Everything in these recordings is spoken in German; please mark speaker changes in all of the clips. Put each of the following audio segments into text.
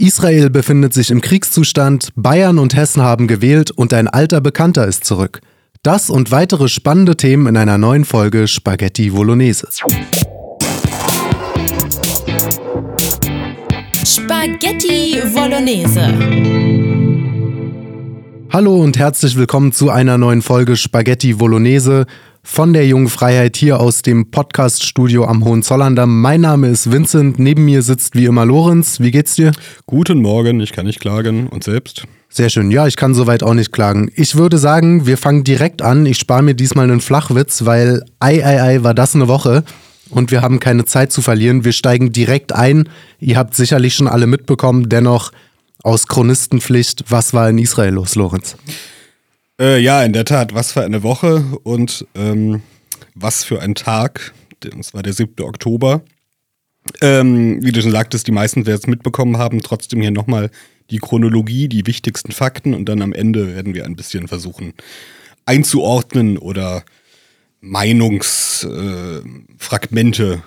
Speaker 1: Israel befindet sich im Kriegszustand, Bayern und Hessen haben gewählt und ein alter Bekannter ist zurück. Das und weitere spannende Themen in einer neuen Folge Spaghetti Bolognese.
Speaker 2: Spaghetti Bolognese.
Speaker 1: Hallo und herzlich willkommen zu einer neuen Folge Spaghetti Bolognese von der Jungen Freiheit hier aus dem Podcast-Studio am Hohenzollern. Mein Name ist Vincent, neben mir sitzt wie immer Lorenz. Wie geht's dir?
Speaker 3: Guten Morgen, ich kann nicht klagen. Und selbst?
Speaker 1: Sehr schön. Ja, ich kann soweit auch nicht klagen. Ich würde sagen, wir fangen direkt an. Ich spare mir diesmal einen Flachwitz, weil ei, ei, ei, war das eine Woche. Und wir haben keine Zeit zu verlieren. Wir steigen direkt ein. Ihr habt sicherlich schon alle mitbekommen. Dennoch aus Chronistenpflicht, was war in Israel los, Lorenz?
Speaker 3: Äh, ja, in der Tat, was für eine Woche und ähm, was für ein Tag. Das war der 7. Oktober. Ähm, wie du schon sagtest, die meisten werden es mitbekommen haben. Trotzdem hier nochmal die Chronologie, die wichtigsten Fakten und dann am Ende werden wir ein bisschen versuchen einzuordnen oder Meinungsfragmente äh,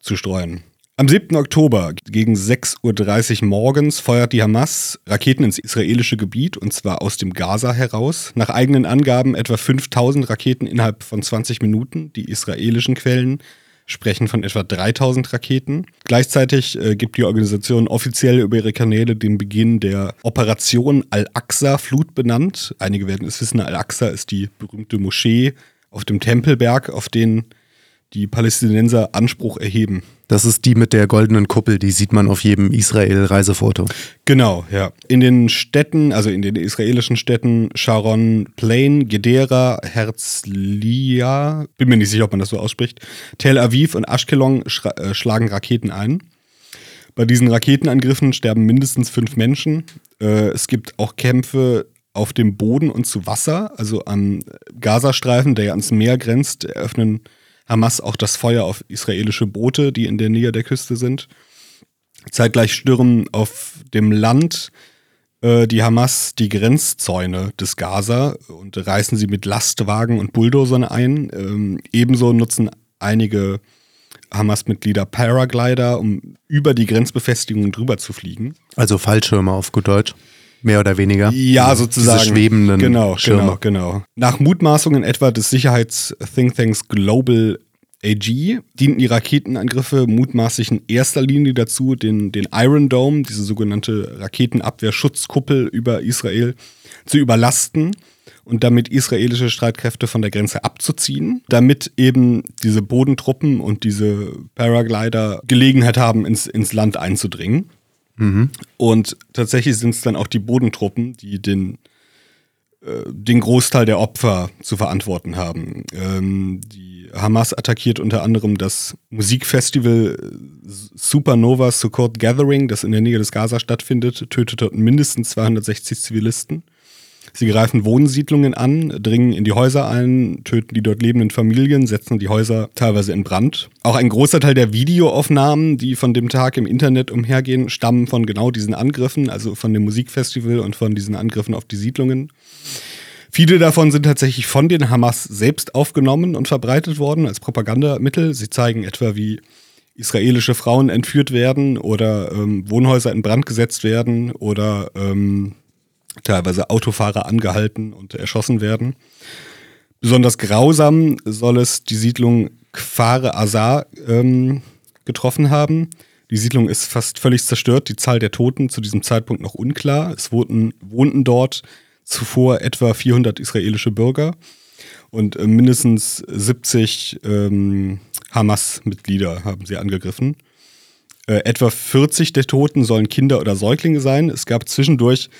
Speaker 3: zu streuen. Am 7. Oktober gegen 6.30 Uhr morgens feuert die Hamas Raketen ins israelische Gebiet und zwar aus dem Gaza heraus. Nach eigenen Angaben etwa 5000 Raketen innerhalb von 20 Minuten. Die israelischen Quellen sprechen von etwa 3000 Raketen. Gleichzeitig äh, gibt die Organisation offiziell über ihre Kanäle den Beginn der Operation Al-Aqsa-Flut benannt. Einige werden es wissen, Al-Aqsa ist die berühmte Moschee auf dem Tempelberg, auf den die Palästinenser Anspruch erheben.
Speaker 1: Das ist die mit der goldenen Kuppel, die sieht man auf jedem Israel-Reisefoto.
Speaker 3: Genau, ja. In den Städten, also in den israelischen Städten Sharon Plain, Gedera, Herzliya, bin mir nicht sicher, ob man das so ausspricht, Tel Aviv und Ashkelon äh, schlagen Raketen ein. Bei diesen Raketenangriffen sterben mindestens fünf Menschen. Äh, es gibt auch Kämpfe auf dem Boden und zu Wasser, also am Gazastreifen, der ja ans Meer grenzt, eröffnen Hamas auch das Feuer auf israelische Boote, die in der Nähe der Küste sind. Zeitgleich stürmen auf dem Land äh, die Hamas die Grenzzäune des Gaza und reißen sie mit Lastwagen und Bulldozern ein. Ähm, ebenso nutzen einige Hamas-Mitglieder Paraglider, um über die Grenzbefestigungen drüber zu fliegen.
Speaker 1: Also Fallschirme auf gut Deutsch. Mehr oder weniger.
Speaker 3: Ja, sozusagen.
Speaker 1: Diese schwebenden
Speaker 3: genau,
Speaker 1: Schirme.
Speaker 3: Genau, genau. Nach Mutmaßungen etwa des Sicherheits-Thinktanks Global AG dienten die Raketenangriffe mutmaßlich in erster Linie dazu, den, den Iron Dome, diese sogenannte Raketenabwehrschutzkuppel über Israel, zu überlasten und damit israelische Streitkräfte von der Grenze abzuziehen, damit eben diese Bodentruppen und diese Paraglider Gelegenheit haben, ins, ins Land einzudringen. Mhm. Und tatsächlich sind es dann auch die Bodentruppen, die den, äh, den Großteil der Opfer zu verantworten haben. Ähm, die Hamas attackiert unter anderem das Musikfestival Supernova Sukkot Gathering, das in der Nähe des Gaza stattfindet, tötet dort mindestens 260 Zivilisten. Sie greifen Wohnsiedlungen an, dringen in die Häuser ein, töten die dort lebenden Familien, setzen die Häuser teilweise in Brand. Auch ein großer Teil der Videoaufnahmen, die von dem Tag im Internet umhergehen, stammen von genau diesen Angriffen, also von dem Musikfestival und von diesen Angriffen auf die Siedlungen. Viele davon sind tatsächlich von den Hamas selbst aufgenommen und verbreitet worden als Propagandamittel. Sie zeigen etwa, wie israelische Frauen entführt werden oder ähm, Wohnhäuser in Brand gesetzt werden oder ähm, teilweise Autofahrer angehalten und erschossen werden. Besonders grausam soll es die Siedlung Kfare Azar ähm, getroffen haben. Die Siedlung ist fast völlig zerstört, die Zahl der Toten zu diesem Zeitpunkt noch unklar. Es wohnten, wohnten dort zuvor etwa 400 israelische Bürger und äh, mindestens 70 ähm, Hamas-Mitglieder haben sie angegriffen. Äh, etwa 40 der Toten sollen Kinder oder Säuglinge sein. Es gab zwischendurch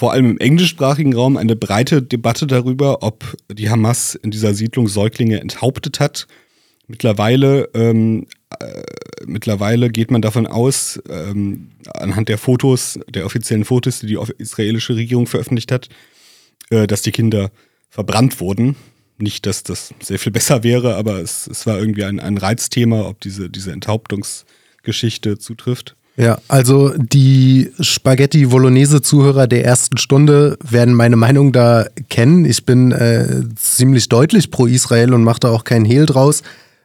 Speaker 3: vor allem im englischsprachigen Raum eine breite Debatte darüber, ob die Hamas in dieser Siedlung Säuglinge enthauptet hat. Mittlerweile, ähm, äh, mittlerweile geht man davon aus, ähm, anhand der Fotos, der offiziellen Fotos, die die israelische Regierung veröffentlicht hat, äh, dass die Kinder verbrannt wurden. Nicht, dass das sehr viel besser wäre, aber es, es war irgendwie ein, ein Reizthema, ob diese, diese Enthauptungsgeschichte zutrifft.
Speaker 1: Ja, also die Spaghetti Bolognese Zuhörer der ersten Stunde werden meine Meinung da kennen. Ich bin äh, ziemlich deutlich pro Israel und mache da auch keinen Hehl draus,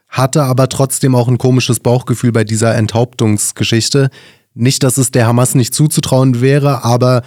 Speaker 1: hatte aber trotzdem auch ein komisches Bauchgefühl bei dieser Enthauptungsgeschichte. Nicht, dass es der Hamas nicht zuzutrauen wäre, aber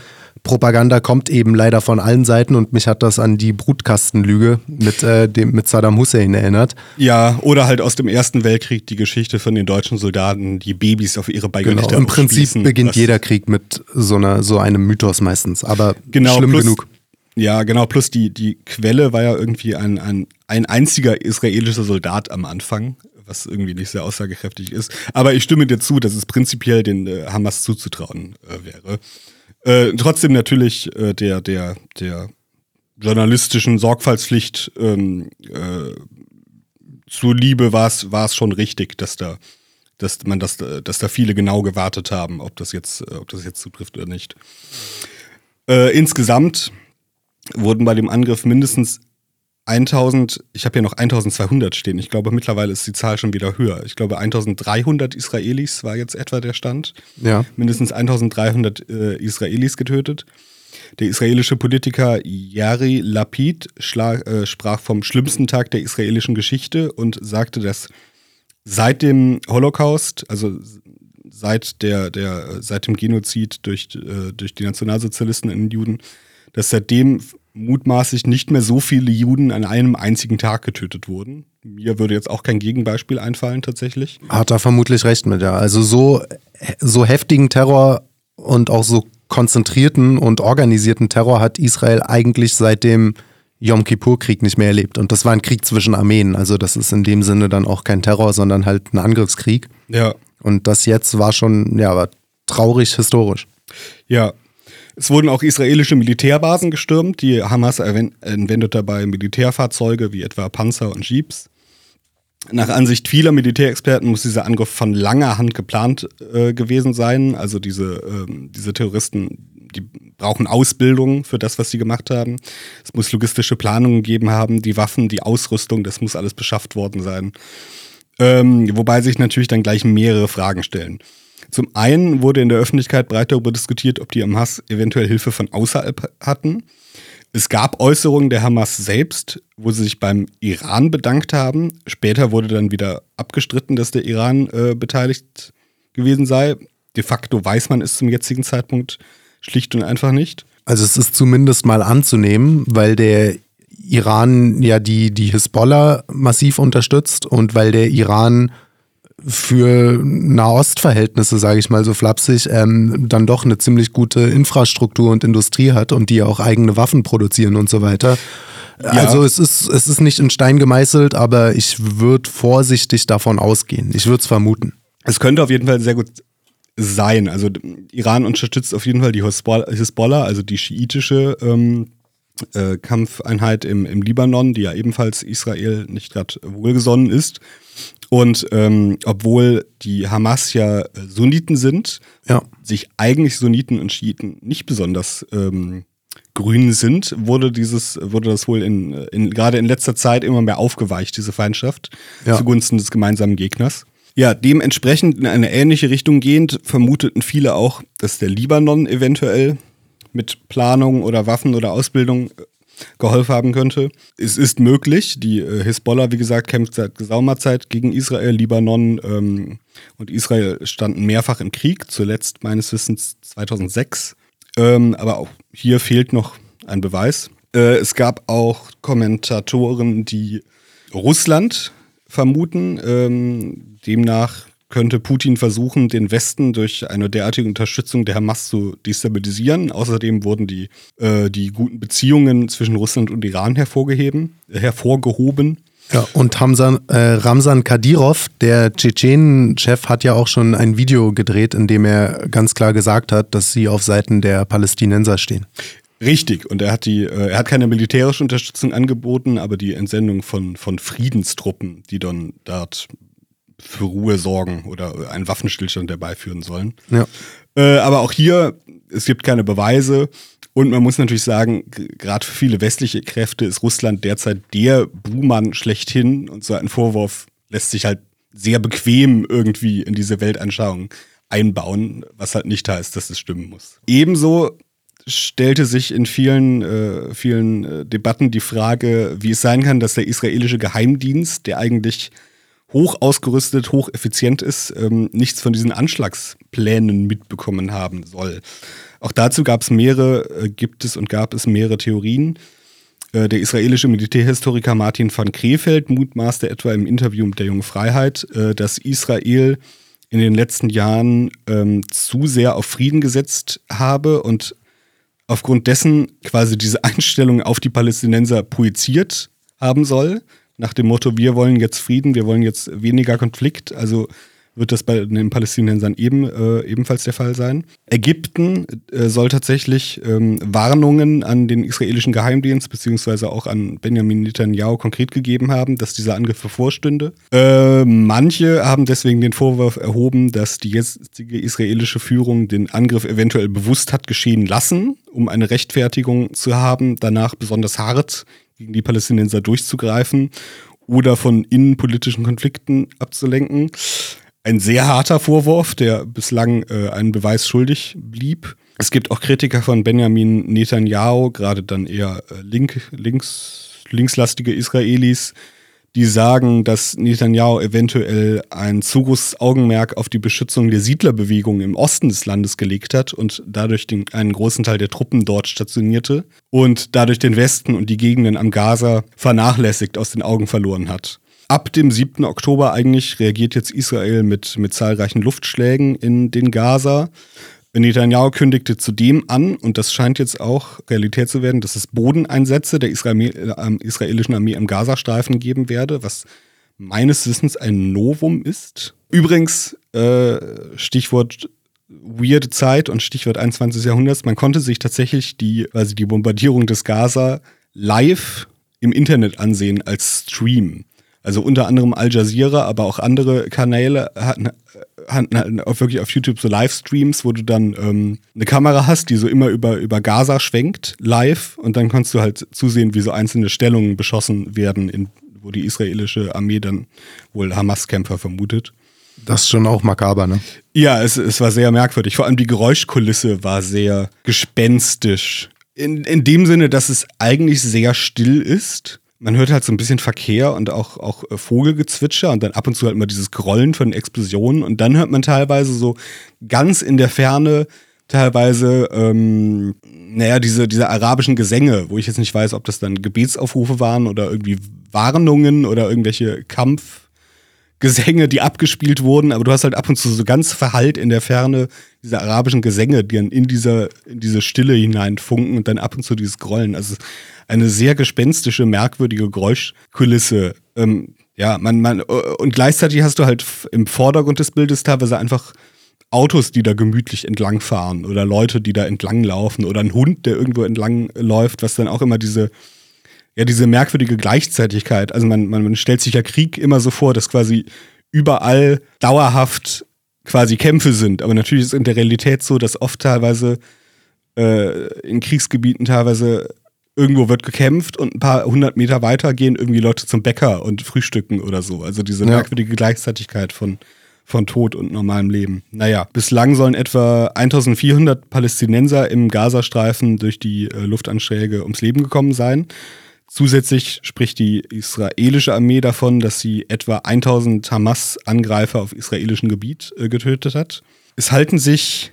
Speaker 1: Propaganda kommt eben leider von allen Seiten und mich hat das an die Brutkastenlüge mit, äh, dem, mit Saddam Hussein erinnert.
Speaker 3: Ja, oder halt aus dem Ersten Weltkrieg die Geschichte von den deutschen Soldaten, die Babys auf ihre Beigelichter
Speaker 1: Genau. Im Prinzip beginnt jeder Krieg mit so, einer, so einem Mythos meistens, aber
Speaker 3: genau,
Speaker 1: schlimm
Speaker 3: plus,
Speaker 1: genug.
Speaker 3: Ja, genau, plus die, die Quelle war ja irgendwie ein, ein, ein einziger israelischer Soldat am Anfang, was irgendwie nicht sehr aussagekräftig ist. Aber ich stimme dir zu, dass es prinzipiell den äh, Hamas zuzutrauen äh, wäre. Äh, trotzdem natürlich äh, der, der, der journalistischen Sorgfaltspflicht ähm, äh, zuliebe war es schon richtig, dass da, dass man das, dass da viele genau gewartet haben, ob das jetzt, ob das jetzt zutrifft oder nicht. Äh, insgesamt wurden bei dem Angriff mindestens 1000, ich habe hier noch 1200 stehen. Ich glaube, mittlerweile ist die Zahl schon wieder höher. Ich glaube, 1300 Israelis war jetzt etwa der Stand.
Speaker 1: Ja.
Speaker 3: Mindestens 1300 äh, Israelis getötet. Der israelische Politiker Yari Lapid schlag, äh, sprach vom schlimmsten Tag der israelischen Geschichte und sagte, dass seit dem Holocaust, also seit, der, der, seit dem Genozid durch, äh, durch die Nationalsozialisten in den Juden, dass seitdem mutmaßlich nicht mehr so viele Juden an einem einzigen Tag getötet wurden. Mir würde jetzt auch kein Gegenbeispiel einfallen tatsächlich.
Speaker 1: Hat er vermutlich recht mit, ja. Also so, so heftigen Terror und auch so konzentrierten und organisierten Terror hat Israel eigentlich seit dem Yom Kippur-Krieg nicht mehr erlebt. Und das war ein Krieg zwischen Armeen. Also das ist in dem Sinne dann auch kein Terror, sondern halt ein Angriffskrieg.
Speaker 3: Ja.
Speaker 1: Und das jetzt war schon, ja, war traurig historisch.
Speaker 3: Ja, es wurden auch israelische Militärbasen gestürmt. Die Hamas entwendet dabei Militärfahrzeuge wie etwa Panzer und Jeeps. Nach Ansicht vieler Militärexperten muss dieser Angriff von langer Hand geplant äh, gewesen sein. Also diese, ähm, diese Terroristen, die brauchen Ausbildung für das, was sie gemacht haben. Es muss logistische Planungen gegeben haben, die Waffen, die Ausrüstung, das muss alles beschafft worden sein. Ähm, wobei sich natürlich dann gleich mehrere Fragen stellen. Zum einen wurde in der Öffentlichkeit breit darüber diskutiert, ob die Hamas eventuell Hilfe von außerhalb hatten. Es gab Äußerungen der Hamas selbst, wo sie sich beim Iran bedankt haben. Später wurde dann wieder abgestritten, dass der Iran äh, beteiligt gewesen sei. De facto weiß man es zum jetzigen Zeitpunkt schlicht und einfach nicht.
Speaker 1: Also es ist zumindest mal anzunehmen, weil der Iran ja die, die Hisbollah massiv unterstützt und weil der Iran für Nahostverhältnisse, sage ich mal so flapsig, ähm, dann doch eine ziemlich gute Infrastruktur und Industrie hat und die auch eigene Waffen produzieren und so weiter. Ja. Also es ist, es ist nicht in Stein gemeißelt, aber ich würde vorsichtig davon ausgehen. Ich würde es vermuten.
Speaker 3: Es könnte auf jeden Fall sehr gut sein. Also Iran unterstützt auf jeden Fall die Hisbollah, also die schiitische ähm, äh, Kampfeinheit im, im Libanon, die ja ebenfalls Israel nicht gerade wohlgesonnen ist. Und ähm, obwohl die Hamas ja Sunniten sind,
Speaker 1: ja.
Speaker 3: sich eigentlich Sunniten und Schiiten nicht besonders ähm, grün sind, wurde dieses, wurde das wohl in, in gerade in letzter Zeit immer mehr aufgeweicht, diese Feindschaft, ja. zugunsten des gemeinsamen Gegners. Ja, dementsprechend in eine ähnliche Richtung gehend vermuteten viele auch, dass der Libanon eventuell mit Planung oder Waffen oder Ausbildung geholfen haben könnte. Es ist möglich. Die äh, Hisbollah, wie gesagt, kämpft seit gesaumer Zeit gegen Israel. Libanon ähm, und Israel standen mehrfach im Krieg, zuletzt meines Wissens 2006. Ähm, aber auch hier fehlt noch ein Beweis. Äh, es gab auch Kommentatoren, die Russland vermuten. Ähm, demnach könnte Putin versuchen, den Westen durch eine derartige Unterstützung der Hamas zu destabilisieren. Außerdem wurden die, äh, die guten Beziehungen zwischen Russland und Iran hervorgeheben, hervorgehoben.
Speaker 1: Ja, und Hamzan, äh, Ramsan Kadyrov, der Tschetschenen-Chef, hat ja auch schon ein Video gedreht, in dem er ganz klar gesagt hat, dass sie auf Seiten der Palästinenser stehen.
Speaker 3: Richtig, und er hat die, äh, er hat keine militärische Unterstützung angeboten, aber die Entsendung von, von Friedenstruppen, die dann dort für Ruhe sorgen oder einen Waffenstillstand herbeiführen sollen.
Speaker 1: Ja.
Speaker 3: Äh, aber auch hier, es gibt keine Beweise. Und man muss natürlich sagen, gerade für viele westliche Kräfte ist Russland derzeit der Buhmann schlechthin. Und so ein Vorwurf lässt sich halt sehr bequem irgendwie in diese Weltanschauung einbauen, was halt nicht heißt, dass es stimmen muss. Ebenso stellte sich in vielen, äh, vielen äh, Debatten die Frage, wie es sein kann, dass der israelische Geheimdienst, der eigentlich hoch ausgerüstet, hoch effizient ist, ähm, nichts von diesen Anschlagsplänen mitbekommen haben soll. Auch dazu gab es mehrere, äh, gibt es und gab es mehrere Theorien. Äh, der israelische Militärhistoriker Martin van Krefeld mutmaßte etwa im Interview mit der Jungen Freiheit, äh, dass Israel in den letzten Jahren ähm, zu sehr auf Frieden gesetzt habe und aufgrund dessen quasi diese Einstellung auf die Palästinenser projiziert haben soll, nach dem Motto, wir wollen jetzt Frieden, wir wollen jetzt weniger Konflikt. Also wird das bei den Palästinensern eben, äh, ebenfalls der Fall sein. Ägypten äh, soll tatsächlich ähm, Warnungen an den israelischen Geheimdienst beziehungsweise auch an Benjamin Netanyahu konkret gegeben haben, dass dieser Angriff bevorstünde. Äh, manche haben deswegen den Vorwurf erhoben, dass die jetzige israelische Führung den Angriff eventuell bewusst hat geschehen lassen, um eine Rechtfertigung zu haben, danach besonders hart gegen die Palästinenser durchzugreifen oder von innenpolitischen Konflikten abzulenken ein sehr harter Vorwurf, der bislang äh, einen Beweis schuldig blieb. Es gibt auch Kritiker von Benjamin Netanyahu, gerade dann eher äh, link, links, linkslastige Israelis, die sagen, dass Netanyahu eventuell ein zu großes Augenmerk auf die Beschützung der Siedlerbewegung im Osten des Landes gelegt hat und dadurch den, einen großen Teil der Truppen dort stationierte und dadurch den Westen und die Gegenden am Gaza vernachlässigt aus den Augen verloren hat ab dem 7. Oktober eigentlich reagiert jetzt Israel mit, mit zahlreichen Luftschlägen in den Gaza. Netanyahu kündigte zudem an, und das scheint jetzt auch Realität zu werden, dass es Bodeneinsätze der äh, israelischen Armee im Gazastreifen geben werde, was meines Wissens ein Novum ist. Übrigens, äh, Stichwort weirde Zeit und Stichwort 21. Jahrhunderts, man konnte sich tatsächlich die, also die Bombardierung des Gaza live im Internet ansehen als Stream. Also unter anderem Al Jazeera, aber auch andere Kanäle hatten, hatten auch wirklich auf YouTube so Livestreams, wo du dann ähm, eine Kamera hast, die so immer über, über Gaza schwenkt, live, und dann kannst du halt zusehen, wie so einzelne Stellungen beschossen werden, in, wo die israelische Armee dann wohl Hamas-Kämpfer vermutet.
Speaker 1: Das ist schon auch makaber, ne?
Speaker 3: Ja, es, es war sehr merkwürdig. Vor allem die Geräuschkulisse war sehr gespenstisch. In, in dem Sinne, dass es eigentlich sehr still ist man hört halt so ein bisschen Verkehr und auch, auch äh, Vogelgezwitscher und dann ab und zu halt mal dieses Grollen von Explosionen und dann hört man teilweise so ganz in der Ferne teilweise, ähm, naja, diese, diese arabischen Gesänge, wo ich jetzt nicht weiß, ob das dann Gebetsaufrufe waren oder irgendwie Warnungen oder irgendwelche Kampfgesänge, die abgespielt wurden, aber du hast halt ab und zu so ganz verhallt in der Ferne diese arabischen Gesänge, die dann in, dieser, in diese Stille hineinfunken und dann ab und zu dieses Grollen. Also eine sehr gespenstische, merkwürdige Geräuschkulisse. Ähm, ja, man, man, und gleichzeitig hast du halt im Vordergrund des Bildes teilweise einfach Autos, die da gemütlich entlangfahren oder Leute, die da entlanglaufen oder ein Hund, der irgendwo entlang läuft, was dann auch immer diese, ja, diese merkwürdige Gleichzeitigkeit, also man, man, man stellt sich ja Krieg immer so vor, dass quasi überall dauerhaft quasi Kämpfe sind, aber natürlich ist es in der Realität so, dass oft teilweise äh, in Kriegsgebieten teilweise irgendwo wird gekämpft und ein paar hundert Meter weiter gehen irgendwie Leute zum Bäcker und frühstücken oder so. Also diese ja. merkwürdige Gleichzeitigkeit von, von Tod und normalem Leben. Naja, bislang sollen etwa 1400 Palästinenser im Gazastreifen durch die äh, Luftanschläge ums Leben gekommen sein. Zusätzlich spricht die israelische Armee davon, dass sie etwa 1000 Hamas-Angreifer auf israelischem Gebiet äh, getötet hat. Es halten sich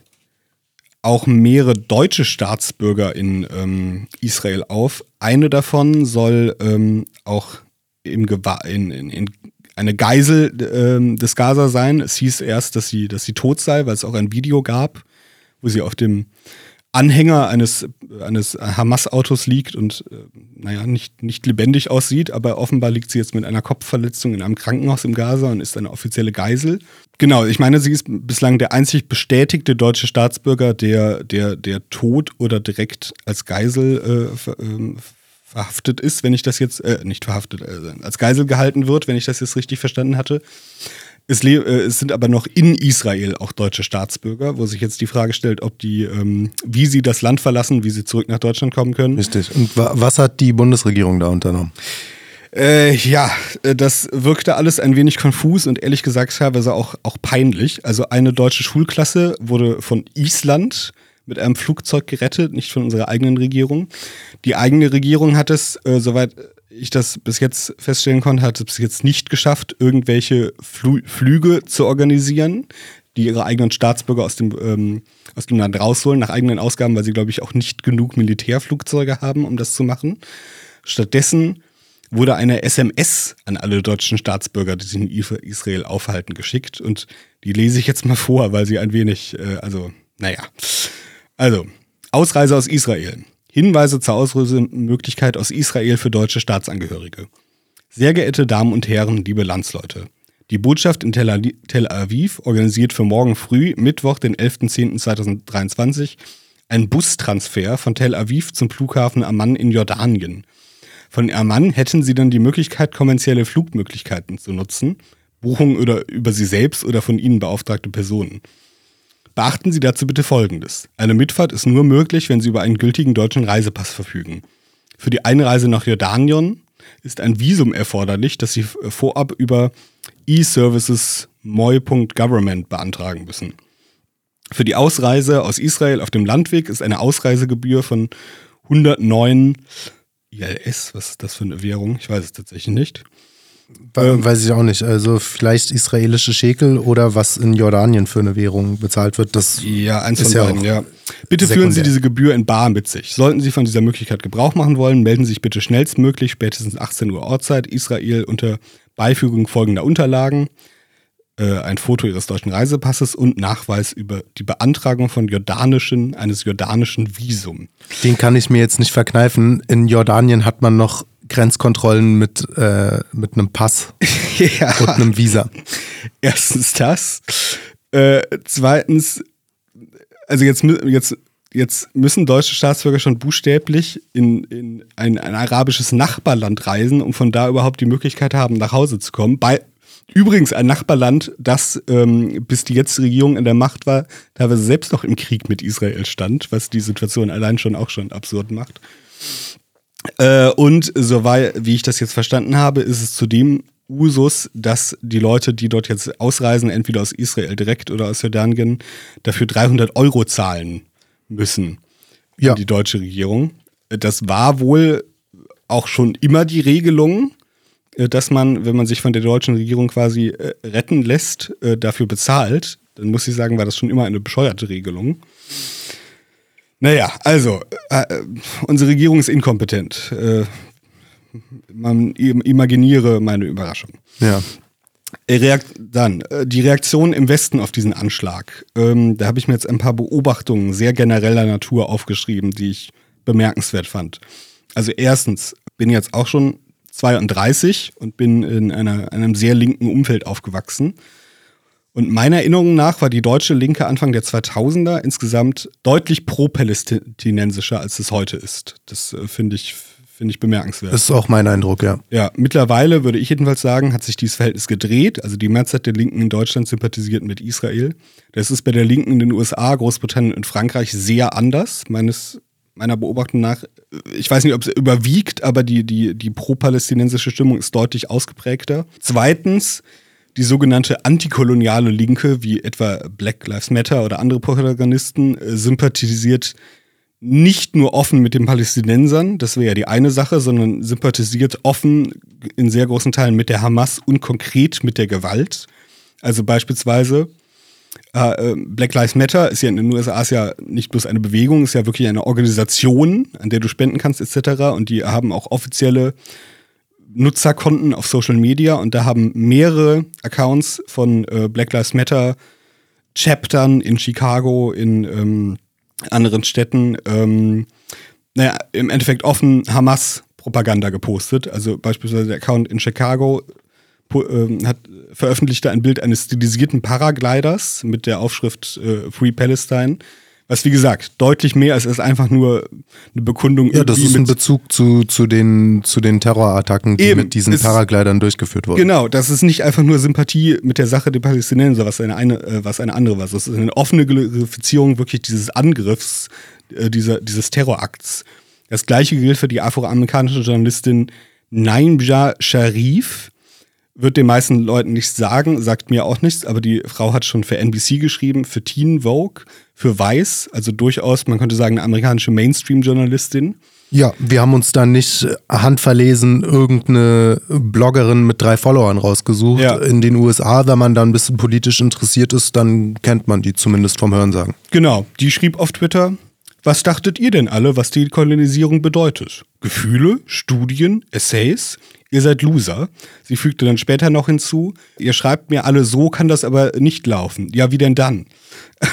Speaker 3: auch mehrere deutsche Staatsbürger in ähm, Israel auf. Eine davon soll ähm, auch im in, in, in eine Geisel ähm, des Gaza sein. Es hieß erst, dass sie, dass sie tot sei, weil es auch ein Video gab, wo sie auf dem Anhänger eines, eines Hamas-Autos liegt und, äh, naja, nicht, nicht lebendig aussieht, aber offenbar liegt sie jetzt mit einer Kopfverletzung in einem Krankenhaus im Gaza und ist eine offizielle Geisel. Genau, ich meine, sie ist bislang der einzig bestätigte deutsche Staatsbürger, der, der, der tot oder direkt als Geisel äh, ver, äh, verhaftet ist, wenn ich das jetzt, äh, nicht verhaftet, äh, als Geisel gehalten wird, wenn ich das jetzt richtig verstanden hatte. Es, äh, es, sind aber noch in Israel auch deutsche Staatsbürger, wo sich jetzt die Frage stellt, ob die, ähm, wie sie das Land verlassen, wie sie zurück nach Deutschland kommen können.
Speaker 1: Richtig. Und wa was hat die Bundesregierung da unternommen?
Speaker 3: Äh, ja, äh, das wirkte alles ein wenig konfus und ehrlich gesagt teilweise auch, auch peinlich. Also eine deutsche Schulklasse wurde von Island mit einem Flugzeug gerettet, nicht von unserer eigenen Regierung. Die eigene Regierung hat es, äh, soweit ich das bis jetzt feststellen konnte, hat es bis jetzt nicht geschafft, irgendwelche Flü Flüge zu organisieren, die ihre eigenen Staatsbürger aus dem, ähm, aus dem Land rausholen, nach eigenen Ausgaben, weil sie, glaube ich, auch nicht genug Militärflugzeuge haben, um das zu machen. Stattdessen wurde eine SMS an alle deutschen Staatsbürger, die sich in Israel aufhalten, geschickt. Und die lese ich jetzt mal vor, weil sie ein wenig, äh, also, naja. Also, Ausreise aus Israel. Hinweise zur Ausreisemöglichkeit aus Israel für deutsche Staatsangehörige. Sehr geehrte Damen und Herren, liebe Landsleute. Die Botschaft in Tel Aviv organisiert für morgen früh, Mittwoch, den 11.10.2023, einen Bustransfer von Tel Aviv zum Flughafen Amman in Jordanien. Von Amman hätten Sie dann die Möglichkeit, kommerzielle Flugmöglichkeiten zu nutzen, Buchungen oder über Sie selbst oder von Ihnen beauftragte Personen. Beachten Sie dazu bitte Folgendes. Eine Mitfahrt ist nur möglich, wenn Sie über einen gültigen deutschen Reisepass verfügen. Für die Einreise nach Jordanien ist ein Visum erforderlich, das Sie vorab über e-services moi.government beantragen müssen. Für die Ausreise aus Israel auf dem Landweg ist eine Ausreisegebühr von 109 ILS, was ist das für eine Währung? Ich weiß es tatsächlich nicht.
Speaker 1: Weiß ich auch nicht. Also vielleicht israelische Schekel oder was in Jordanien für eine Währung bezahlt wird. Das
Speaker 3: ja, eins
Speaker 1: ist
Speaker 3: von
Speaker 1: ja
Speaker 3: beiden, ja. Bitte führen Sie diese Gebühr in bar mit sich. Sollten Sie von dieser Möglichkeit Gebrauch machen wollen, melden Sie sich bitte schnellstmöglich, spätestens 18 Uhr Ortszeit, Israel unter Beifügung folgender Unterlagen. Äh, ein Foto Ihres deutschen Reisepasses und Nachweis über die Beantragung von jordanischen, eines jordanischen Visum.
Speaker 1: Den kann ich mir jetzt nicht verkneifen. In Jordanien hat man noch Grenzkontrollen mit, äh, mit einem Pass
Speaker 3: ja.
Speaker 1: und einem Visa.
Speaker 3: Erstens das. Äh, zweitens, also jetzt, jetzt, jetzt müssen deutsche Staatsbürger schon buchstäblich in, in ein, ein arabisches Nachbarland reisen, um von da überhaupt die Möglichkeit haben, nach Hause zu kommen. Bei übrigens ein Nachbarland, das ähm, bis die jetzige Regierung an der Macht war, teilweise selbst noch im Krieg mit Israel stand, was die Situation allein schon auch schon absurd macht. Äh, und soweit, wie ich das jetzt verstanden habe, ist es zudem Usus, dass die Leute, die dort jetzt ausreisen, entweder aus Israel direkt oder aus Jordanien, dafür 300 Euro zahlen müssen.
Speaker 1: Ja.
Speaker 3: Die deutsche Regierung. Das war wohl auch schon immer die Regelung, äh, dass man, wenn man sich von der deutschen Regierung quasi äh, retten lässt, äh, dafür bezahlt. Dann muss ich sagen, war das schon immer eine bescheuerte Regelung. Naja, also, äh, äh, unsere Regierung ist inkompetent. Äh, man im- imaginiere meine Überraschung.
Speaker 1: Ja.
Speaker 3: Äh, Reakt dann, äh, die Reaktion im Westen auf diesen Anschlag. Ähm, da habe ich mir jetzt ein paar Beobachtungen sehr genereller Natur aufgeschrieben, die ich bemerkenswert fand. Also erstens, bin jetzt auch schon 32 und bin in einer, einem sehr linken Umfeld aufgewachsen. Und meiner Erinnerung nach war die deutsche Linke Anfang der 2000er insgesamt deutlich pro-palästinensischer, als es heute ist. Das äh, finde ich, finde ich bemerkenswert.
Speaker 1: Das ist auch mein Eindruck, ja.
Speaker 3: Ja, mittlerweile würde ich jedenfalls sagen, hat sich dieses Verhältnis gedreht. Also die Mehrzahl der Linken in Deutschland sympathisiert mit Israel. Das ist bei der Linken in den USA, Großbritannien und Frankreich sehr anders, meines, meiner Beobachtung nach. Ich weiß nicht, ob es überwiegt, aber die, die, die pro-palästinensische Stimmung ist deutlich ausgeprägter. Zweitens, die sogenannte antikoloniale Linke, wie etwa Black Lives Matter oder andere Protagonisten, äh, sympathisiert nicht nur offen mit den Palästinensern, das wäre ja die eine Sache, sondern sympathisiert offen in sehr großen Teilen mit der Hamas und konkret mit der Gewalt. Also beispielsweise äh, äh, Black Lives Matter ist ja in den USA ist ja nicht bloß eine Bewegung, ist ja wirklich eine Organisation, an der du spenden kannst etc. Und die haben auch offizielle Nutzerkonten auf Social Media und da haben mehrere Accounts von äh, Black Lives Matter Chaptern in Chicago, in ähm, anderen Städten, ähm, naja, im Endeffekt offen Hamas-Propaganda gepostet. Also beispielsweise der Account in Chicago ähm, hat veröffentlichte ein Bild eines stilisierten Paragliders mit der Aufschrift äh, Free Palestine. Was wie gesagt deutlich mehr ist als einfach nur eine Bekundung.
Speaker 1: Ja, das ist ein
Speaker 3: mit-
Speaker 1: Bezug zu, zu, den, zu den Terrorattacken, die
Speaker 3: Eben,
Speaker 1: mit diesen
Speaker 3: es-
Speaker 1: Paraglidern durchgeführt wurden.
Speaker 3: Genau, das ist nicht einfach nur Sympathie mit der Sache der Palästinenser, was eine, eine, äh, was eine andere war. Das ist eine offene Glorifizierung wirklich dieses Angriffs, äh, dieser, dieses Terrorakts. Das gleiche gilt für die afroamerikanische Journalistin Naimja Sharif. Wird den meisten Leuten nichts sagen, sagt mir auch nichts, aber die Frau hat schon für NBC geschrieben, für Teen Vogue, für Vice, also durchaus, man könnte sagen, eine amerikanische Mainstream-Journalistin.
Speaker 1: Ja, wir haben uns dann nicht handverlesen irgendeine Bloggerin mit drei Followern rausgesucht.
Speaker 3: Ja.
Speaker 1: In den USA, wenn man da ein bisschen politisch interessiert ist, dann kennt man die zumindest vom Hörensagen.
Speaker 3: Genau, die schrieb auf Twitter, was dachtet ihr denn alle, was die Kolonisierung bedeutet? Gefühle, Studien, Essays? Ihr seid Loser. Sie fügte dann später noch hinzu, ihr schreibt mir alle so, kann das aber nicht laufen. Ja, wie denn dann?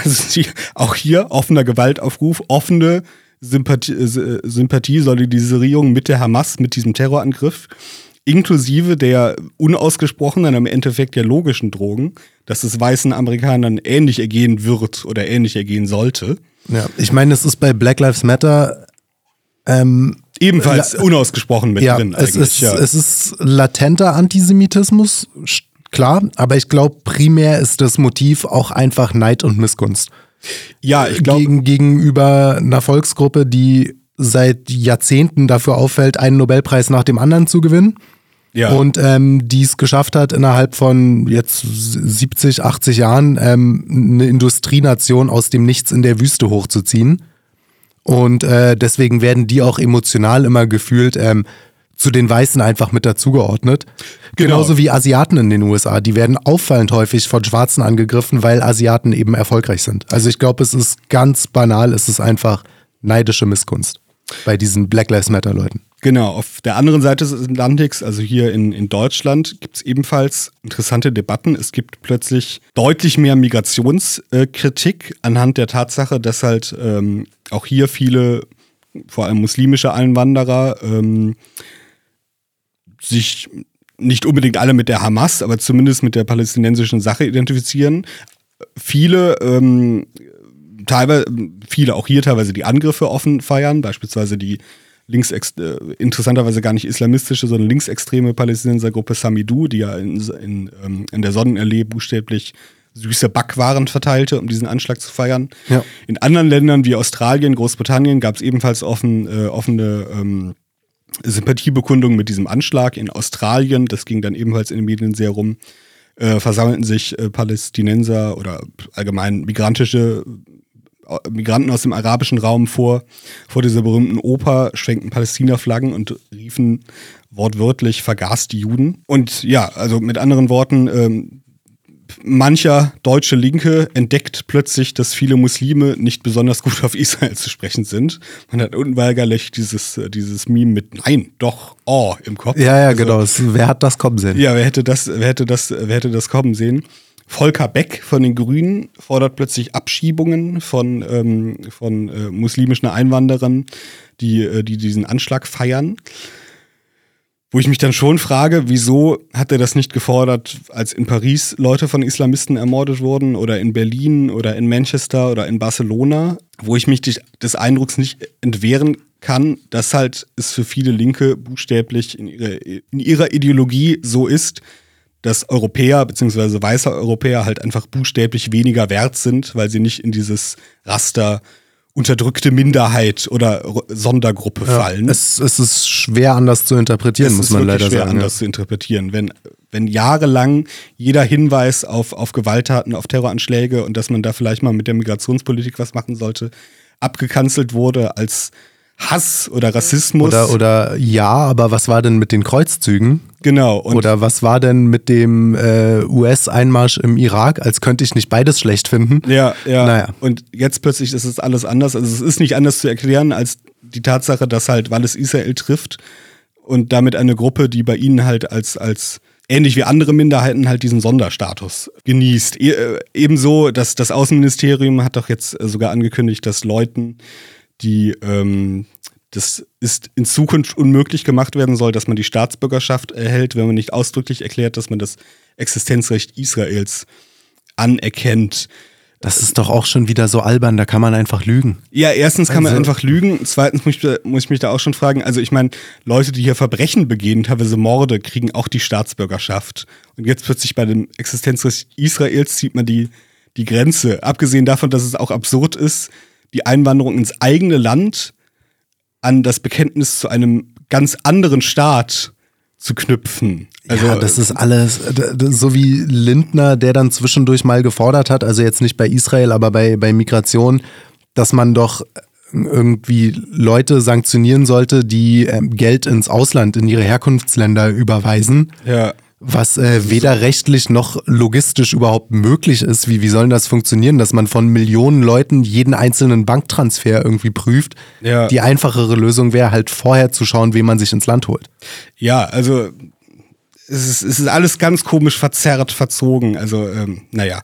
Speaker 3: Also auch hier offener Gewaltaufruf, offene Sympathie, äh, Sympathie, Solidarisierung mit der Hamas, mit diesem Terrorangriff, inklusive der unausgesprochenen, im Endeffekt der logischen Drogen, dass es weißen Amerikanern ähnlich ergehen wird oder ähnlich ergehen sollte.
Speaker 1: Ja, ich meine, es ist bei Black Lives Matter ähm,
Speaker 3: Ebenfalls unausgesprochen mit
Speaker 1: ja,
Speaker 3: drin
Speaker 1: es ist,
Speaker 3: ja.
Speaker 1: es ist latenter Antisemitismus, klar, aber ich glaube, primär ist das Motiv auch einfach Neid und Missgunst.
Speaker 3: ja, ich glaube,
Speaker 1: Gegen, gegenüber einer Volksgruppe, die seit Jahrzehnten dafür auffällt, einen Nobelpreis nach dem anderen zu gewinnen.
Speaker 3: ja.
Speaker 1: Und ähm, die es geschafft hat, innerhalb von jetzt 70, 80 Jahren ähm, eine Industrienation aus dem Nichts in der Wüste hochzuziehen. Und äh, deswegen werden die auch emotional immer gefühlt ähm, zu den Weißen einfach mit dazugeordnet.
Speaker 3: Genau.
Speaker 1: Genauso wie Asiaten in den USA. Die werden auffallend häufig von Schwarzen angegriffen, weil Asiaten eben erfolgreich sind. Also ich glaube, es ist ganz banal, es ist einfach neidische Missgunst bei diesen Black Lives Matter Leuten.
Speaker 3: Genau, auf der anderen Seite des Atlantiks, also hier in, in Deutschland, gibt es ebenfalls interessante Debatten. Es gibt plötzlich deutlich mehr Migrationskritik anhand der Tatsache, dass halt ähm, auch hier viele, vor allem muslimische Einwanderer, ähm, sich nicht unbedingt alle mit der Hamas, aber zumindest mit der palästinensischen Sache identifizieren. Viele ähm, teilweise, viele auch hier teilweise die Angriffe offen feiern, beispielsweise die linksex äh, interessanterweise gar nicht islamistische, sondern linksextreme Palästinensergruppe Samidu, die ja in, in, ähm, in der Sonnenallee buchstäblich süße Backwaren verteilte, um diesen Anschlag zu feiern.
Speaker 1: Ja.
Speaker 3: In anderen Ländern wie Australien, Großbritannien gab es ebenfalls offen, äh, offene ähm, Sympathiebekundungen mit diesem Anschlag. In Australien, das ging dann ebenfalls in den Medien sehr rum, äh, versammelten sich äh, Palästinenser oder allgemein migrantische Migranten aus dem arabischen Raum vor, vor dieser berühmten Oper, schwenkten Palästina-Flaggen und riefen wortwörtlich, vergaß die Juden. Und ja, also mit anderen Worten, ähm, mancher deutsche Linke entdeckt plötzlich, dass viele Muslime nicht besonders gut auf Israel zu sprechen sind. Man hat unweigerlich dieses, äh, dieses Meme mit Nein, doch, oh im Kopf.
Speaker 1: Ja, ja,
Speaker 3: Also,
Speaker 1: genau. Wer hat das kommen sehen?
Speaker 3: ja, wer hätte das, wer hätte das, wer hätte das kommen sehen? Volker Beck von den Grünen fordert plötzlich Abschiebungen von, ähm, von äh, muslimischen Einwanderern, die, äh, die diesen Anschlag feiern. Wo ich mich dann schon frage, wieso hat er das nicht gefordert, als in Paris Leute von Islamisten ermordet wurden oder in Berlin oder in Manchester oder in Barcelona, wo ich mich des Eindrucks nicht entwehren kann, dass halt es für viele Linke buchstäblich in ihrer, in ihrer Ideologie so ist, dass Europäer bzw. weiße Europäer halt einfach buchstäblich weniger wert sind, weil sie nicht in dieses Raster unterdrückte Minderheit oder R- Sondergruppe fallen.
Speaker 1: Es, es ist schwer anders zu interpretieren,
Speaker 3: Es
Speaker 1: muss man leider
Speaker 3: schwer
Speaker 1: sagen.
Speaker 3: anders zu interpretieren. Wenn, wenn jahrelang jeder Hinweis auf, auf Gewalttaten, auf Terroranschläge und dass man da vielleicht mal mit der Migrationspolitik was machen sollte, abgekanzelt wurde als Hass oder Rassismus.
Speaker 1: Oder, oder ja, aber was war denn mit den Kreuzzügen?
Speaker 3: genau.
Speaker 1: Oder was war denn mit dem äh, US-Einmarsch im Irak? Als könnte ich nicht beides schlecht finden.
Speaker 3: Ja, ja.
Speaker 1: Naja.
Speaker 3: Und jetzt plötzlich ist es alles anders. Also es ist nicht anders zu erklären als die Tatsache, dass halt, weil es Israel trifft und damit eine Gruppe, die bei ihnen halt als, als ähnlich wie andere Minderheiten halt diesen Sonderstatus genießt. E äh, ebenso, dass das Außenministerium hat doch jetzt äh, sogar angekündigt, dass Leuten, die ähm, das ist in Zukunft unmöglich gemacht werden soll, dass man die Staatsbürgerschaft erhält, wenn man nicht ausdrücklich erklärt, dass man das Existenzrecht Israels anerkennt.
Speaker 1: Das ist doch auch schon wieder so albern, da kann man einfach lügen.
Speaker 3: Ja, erstens kann man
Speaker 1: Also-
Speaker 3: einfach lügen. Zweitens muss ich, muss ich mich da auch schon fragen. Also ich meine, Leute, die hier Verbrechen begehen, teilweise Morde, kriegen auch die Staatsbürgerschaft. Und jetzt plötzlich bei dem Existenzrecht Israels zieht man die, die Grenze. Abgesehen davon, dass es auch absurd ist, die Einwanderung ins eigene Land an das Bekenntnis zu einem ganz anderen Staat zu knüpfen. Also,
Speaker 1: ja, das ist alles, d- so wie Lindner, der dann zwischendurch mal gefordert hat, also jetzt nicht bei Israel, aber bei, bei Migration, dass man doch irgendwie Leute sanktionieren sollte, die ähm, Geld ins Ausland, in ihre Herkunftsländer überweisen.
Speaker 3: Ja.
Speaker 1: Was äh, weder rechtlich noch logistisch überhaupt möglich ist. Wie, wie soll das funktionieren, dass man von Millionen Leuten jeden einzelnen Banktransfer irgendwie prüft?
Speaker 3: Ja.
Speaker 1: Die einfachere Lösung wäre halt vorher zu schauen, wen man sich ins Land holt.
Speaker 3: Ja, also es ist, es ist alles ganz komisch verzerrt, verzogen. Also, ähm, naja.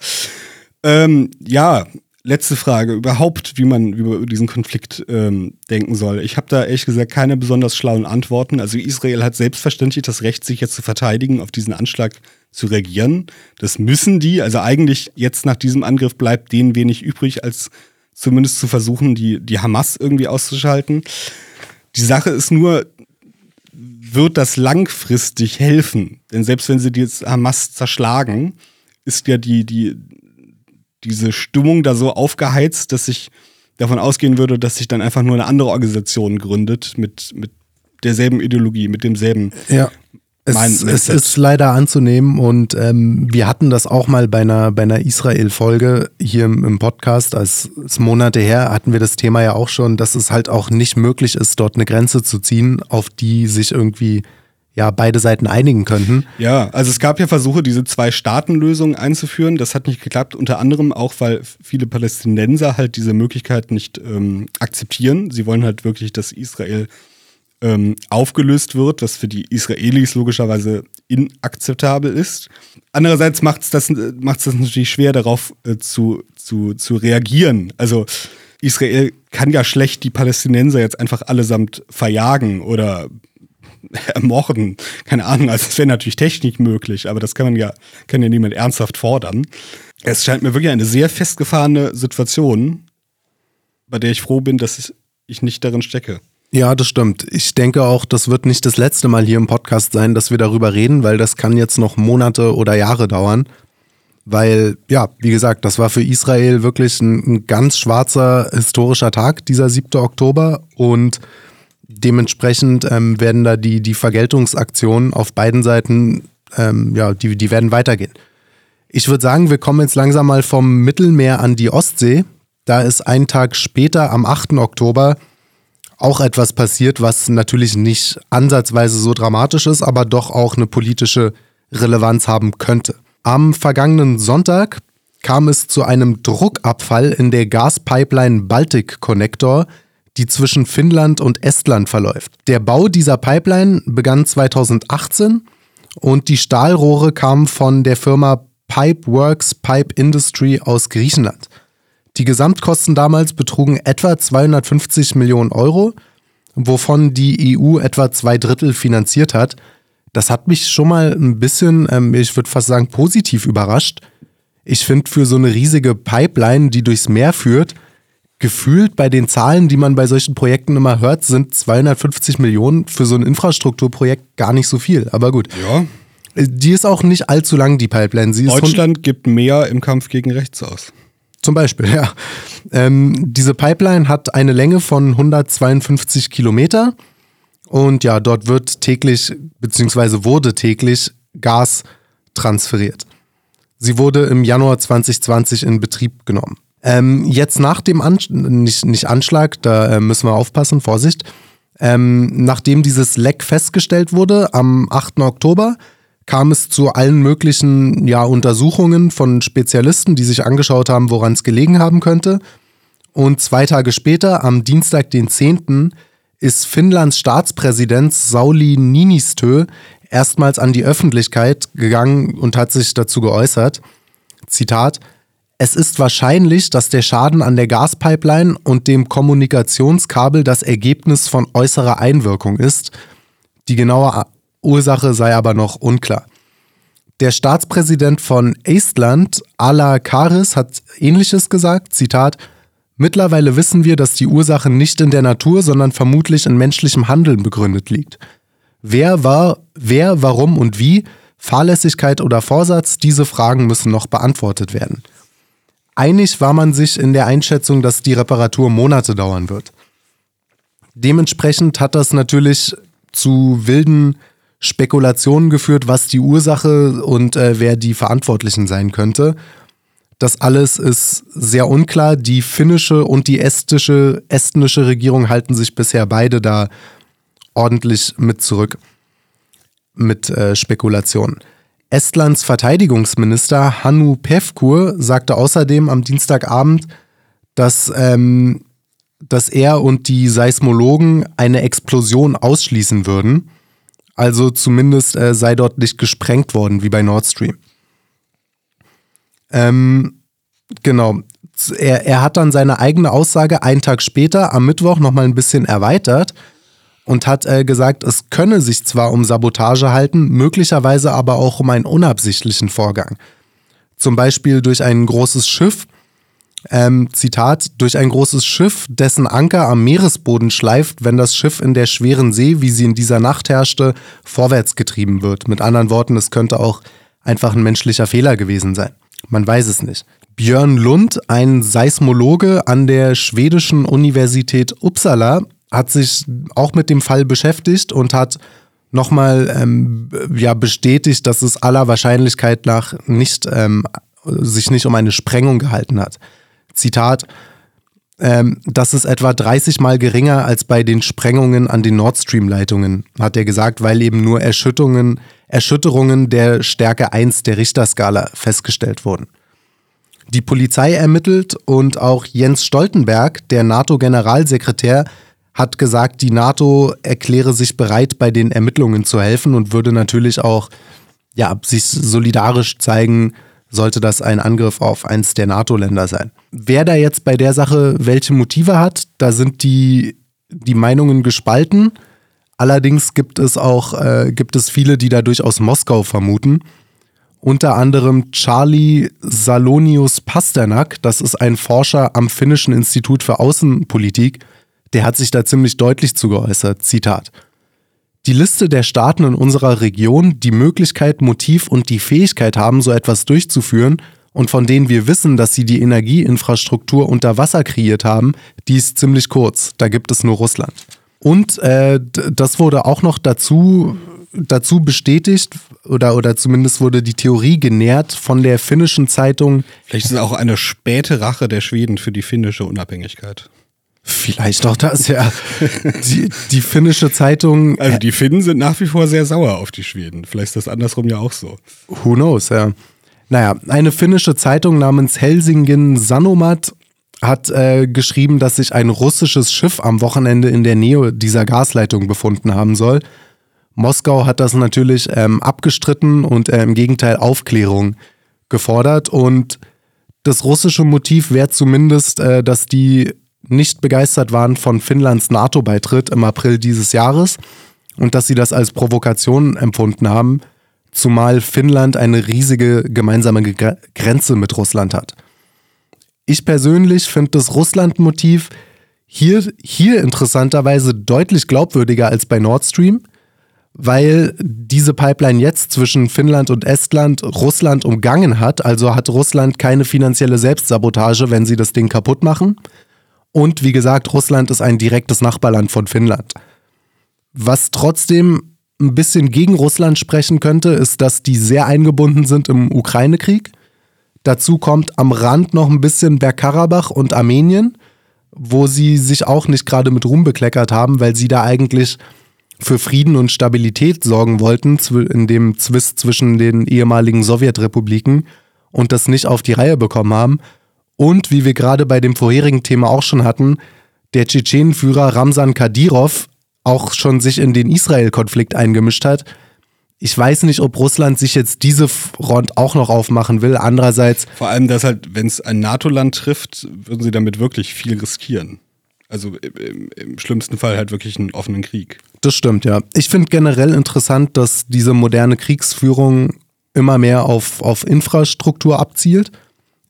Speaker 3: Ähm, ja, letzte Frage. Überhaupt, wie man über diesen Konflikt ähm, denken soll. Ich habe da ehrlich gesagt keine besonders schlauen Antworten. Also Israel hat selbstverständlich das Recht, sich jetzt zu verteidigen, auf diesen Anschlag zu reagieren. Das müssen die. Also eigentlich jetzt nach diesem Angriff bleibt denen wenig übrig, als zumindest zu versuchen, die, die Hamas irgendwie auszuschalten. Die Sache ist nur, wird das langfristig helfen? Denn selbst wenn sie die Hamas zerschlagen, ist ja die, die, diese Stimmung da so aufgeheizt, dass ich davon ausgehen würde, dass sich dann einfach nur eine andere Organisation gründet mit, mit derselben Ideologie, mit demselben.
Speaker 1: Ja. Es, es ist leider anzunehmen und ähm, wir hatten das auch mal bei einer, bei einer Israel-Folge hier im, im Podcast, als es Monate her hatten wir das Thema ja auch schon, dass es halt auch nicht möglich ist, dort eine Grenze zu ziehen, auf die sich irgendwie ja beide Seiten einigen könnten.
Speaker 3: Ja, also es gab ja Versuche, diese Zwei-Staaten-Lösung einzuführen. Das hat nicht geklappt, unter anderem auch, weil viele Palästinenser halt diese Möglichkeit nicht ähm, akzeptieren. Sie wollen halt wirklich, dass Israel ähm, aufgelöst wird, was für die Israelis logischerweise inakzeptabel ist. Andererseits macht es das, macht's das natürlich schwer, darauf äh, zu, zu, zu reagieren. Also Israel kann ja schlecht die Palästinenser jetzt einfach allesamt verjagen oder ermorden. Keine Ahnung, also das wäre natürlich technisch möglich, aber das kann man ja, kann ja niemand ernsthaft fordern. Es scheint mir wirklich eine sehr festgefahrene Situation, bei der ich froh bin, dass ich nicht darin stecke.
Speaker 1: Ja, das stimmt. Ich denke auch, das wird nicht das letzte Mal hier im Podcast sein, dass wir darüber reden, weil das kann jetzt noch Monate oder Jahre dauern. Weil, ja, wie gesagt, das war für Israel wirklich ein, ein ganz schwarzer historischer Tag, dieser 7. Oktober. Und dementsprechend ähm, werden da die, die Vergeltungsaktionen auf beiden Seiten, ähm, ja, die, die werden weitergehen. Ich würde sagen, wir kommen jetzt langsam mal vom Mittelmeer an die Ostsee. Da ist ein Tag später, am 8. Oktober, auch etwas passiert, was natürlich nicht ansatzweise so dramatisch ist, aber doch auch eine politische Relevanz haben könnte. Am vergangenen Sonntag kam es zu einem Druckabfall in der Gaspipeline Baltic Connector, die zwischen Finnland und Estland verläuft. Der Bau dieser Pipeline begann 2018 und die Stahlrohre kamen von der Firma Pipeworks Pipe Industry aus Griechenland. Die Gesamtkosten damals betrugen etwa 250 Millionen Euro, wovon die EU etwa zwei Drittel finanziert hat. Das hat mich schon mal ein bisschen, ähm, ich würde fast sagen, positiv überrascht. Ich finde für so eine riesige Pipeline, die durchs Meer führt, gefühlt bei den Zahlen, die man bei solchen Projekten immer hört, sind 250 Millionen für so ein Infrastrukturprojekt gar nicht so viel. Aber gut.
Speaker 3: Ja.
Speaker 1: Die ist auch nicht allzu lang, die Pipeline. Sie
Speaker 3: Deutschland gibt mehr im Kampf gegen rechts aus.
Speaker 1: Zum Beispiel, ja. Ähm, diese Pipeline hat eine Länge von 152 Kilometer und ja, dort wird täglich, beziehungsweise wurde täglich Gas transferiert. Sie wurde im Januar 2020 in Betrieb genommen. Ähm, jetzt nach dem Anschlag, nicht, nicht Anschlag, da äh, müssen wir aufpassen, Vorsicht. Ähm, nachdem dieses Leck festgestellt wurde, am 8. Oktober, kam es zu allen möglichen ja, Untersuchungen von Spezialisten, die sich angeschaut haben, woran es gelegen haben könnte. Und zwei Tage später, am Dienstag, den 10., ist Finnlands Staatspräsident Sauli Niinistö erstmals an die Öffentlichkeit gegangen und hat sich dazu geäußert. Zitat, es ist wahrscheinlich, dass der Schaden an der Gaspipeline und dem Kommunikationskabel das Ergebnis von äußerer Einwirkung ist. Die genaue Ursache sei aber noch unklar. Der Staatspräsident von Estland, Ala Karis, hat ähnliches gesagt, Zitat, Mittlerweile wissen wir, dass die Ursache nicht in der Natur, sondern vermutlich in menschlichem Handeln begründet liegt. Wer war, wer, warum und wie, Fahrlässigkeit oder Vorsatz, diese Fragen müssen noch beantwortet werden. Einig war man sich in der Einschätzung, dass die Reparatur Monate dauern wird. Dementsprechend hat das natürlich zu wilden Spekulationen geführt, was die Ursache und äh, wer die Verantwortlichen sein könnte. Das alles ist sehr unklar. Die finnische und die estische, estnische Regierung halten sich bisher beide da ordentlich mit zurück mit äh, Spekulationen. Estlands Verteidigungsminister Hannu Pevkur sagte außerdem am Dienstagabend, dass, ähm, dass er und die Seismologen eine Explosion ausschließen würden. Also zumindest äh, sei dort nicht gesprengt worden, wie bei Nord Stream. Ähm, genau. Er, er hat dann seine eigene Aussage einen Tag später, am Mittwoch, nochmal ein bisschen erweitert und hat äh, gesagt, es könne sich zwar um Sabotage halten, möglicherweise aber auch um einen unabsichtlichen Vorgang. Zum Beispiel durch ein großes Schiff, ähm, Zitat, durch ein großes Schiff, dessen Anker am Meeresboden schleift, wenn das Schiff in der schweren See, wie sie in dieser Nacht herrschte, vorwärts getrieben wird. Mit anderen Worten, es könnte auch einfach ein menschlicher Fehler gewesen sein. Man weiß es nicht. Björn Lund, ein Seismologe an der schwedischen Universität Uppsala, hat sich auch mit dem Fall beschäftigt und hat nochmal ähm, ja, bestätigt, dass es aller Wahrscheinlichkeit nach nicht, ähm, sich nicht um eine Sprengung gehalten hat. Zitat, ähm, das ist etwa 30 Mal geringer als bei den Sprengungen an den Nord Stream-Leitungen, hat er gesagt, weil eben nur Erschütterungen, Erschütterungen der Stärke 1 der Richterskala festgestellt wurden. Die Polizei ermittelt und auch Jens Stoltenberg, der NATO-Generalsekretär, hat gesagt, die NATO erkläre sich bereit, bei den Ermittlungen zu helfen und würde natürlich auch ja, sich solidarisch zeigen, sollte das ein Angriff auf eins der NATO-Länder sein. Wer da jetzt bei der Sache welche Motive hat, da sind die, die Meinungen gespalten. Allerdings gibt es auch äh, gibt es viele, die da durchaus Moskau vermuten. Unter anderem Charlie Salonius Pasternak, das ist ein Forscher am Finnischen Institut für Außenpolitik, der hat sich da ziemlich deutlich zu geäußert. Zitat. Die Liste der Staaten in unserer Region, die Möglichkeit, Motiv und die Fähigkeit haben, so etwas durchzuführen und von denen wir wissen, dass sie die Energieinfrastruktur unter Wasser kreiert haben, die ist ziemlich kurz. Da gibt es nur Russland. Und äh, das wurde auch noch dazu, dazu bestätigt, oder, oder zumindest wurde die Theorie genährt von der finnischen Zeitung.
Speaker 3: Vielleicht ist es auch eine späte Rache der Schweden für die finnische Unabhängigkeit.
Speaker 1: Vielleicht auch das, ja. Die, die finnische Zeitung.
Speaker 3: Also die Finnen sind nach wie vor sehr sauer auf die Schweden. Vielleicht ist das andersrum ja auch so.
Speaker 1: Who knows, ja. Naja, eine finnische Zeitung namens Helsingin Sanomat hat äh, geschrieben, dass sich ein russisches Schiff am Wochenende in der Nähe dieser Gasleitung befunden haben soll. Moskau hat das natürlich ähm, abgestritten und äh, im Gegenteil Aufklärung gefordert. Und das russische Motiv wäre zumindest, äh, dass die nicht begeistert waren von Finnlands NATO-Beitritt im April dieses Jahres und dass sie das als Provokation empfunden haben, zumal Finnland eine riesige gemeinsame Grenze mit Russland hat. Ich persönlich finde das Russland-Motiv hier, hier interessanterweise deutlich glaubwürdiger als bei Nord Stream, weil diese Pipeline jetzt zwischen Finnland und Estland Russland umgangen hat. Also hat Russland keine finanzielle Selbstsabotage, wenn sie das Ding kaputt machen. Und wie gesagt, Russland ist ein direktes Nachbarland von Finnland. Was trotzdem ein bisschen gegen Russland sprechen könnte, ist, dass die sehr eingebunden sind im Ukraine-Krieg. Dazu kommt am Rand noch ein bisschen Bergkarabach und Armenien, wo sie sich auch nicht gerade mit Ruhm bekleckert haben, weil sie da eigentlich für Frieden und Stabilität sorgen wollten in dem Zwist zwischen den ehemaligen Sowjetrepubliken und das nicht auf die Reihe bekommen haben. Und wie wir gerade bei dem vorherigen Thema auch schon hatten, der Tschetschenenführer Ramsan Kadyrov auch schon sich in den Israel-Konflikt eingemischt hat. Ich weiß nicht, ob Russland sich jetzt diese Front auch noch aufmachen will. Andererseits.
Speaker 3: Vor allem, dass halt, wenn es ein NATO-Land trifft, würden sie damit wirklich viel riskieren. Also im, im, schlimmsten Fall halt wirklich einen offenen Krieg.
Speaker 1: Das stimmt, ja. Ich finde generell interessant, dass diese moderne Kriegsführung immer mehr auf, auf Infrastruktur abzielt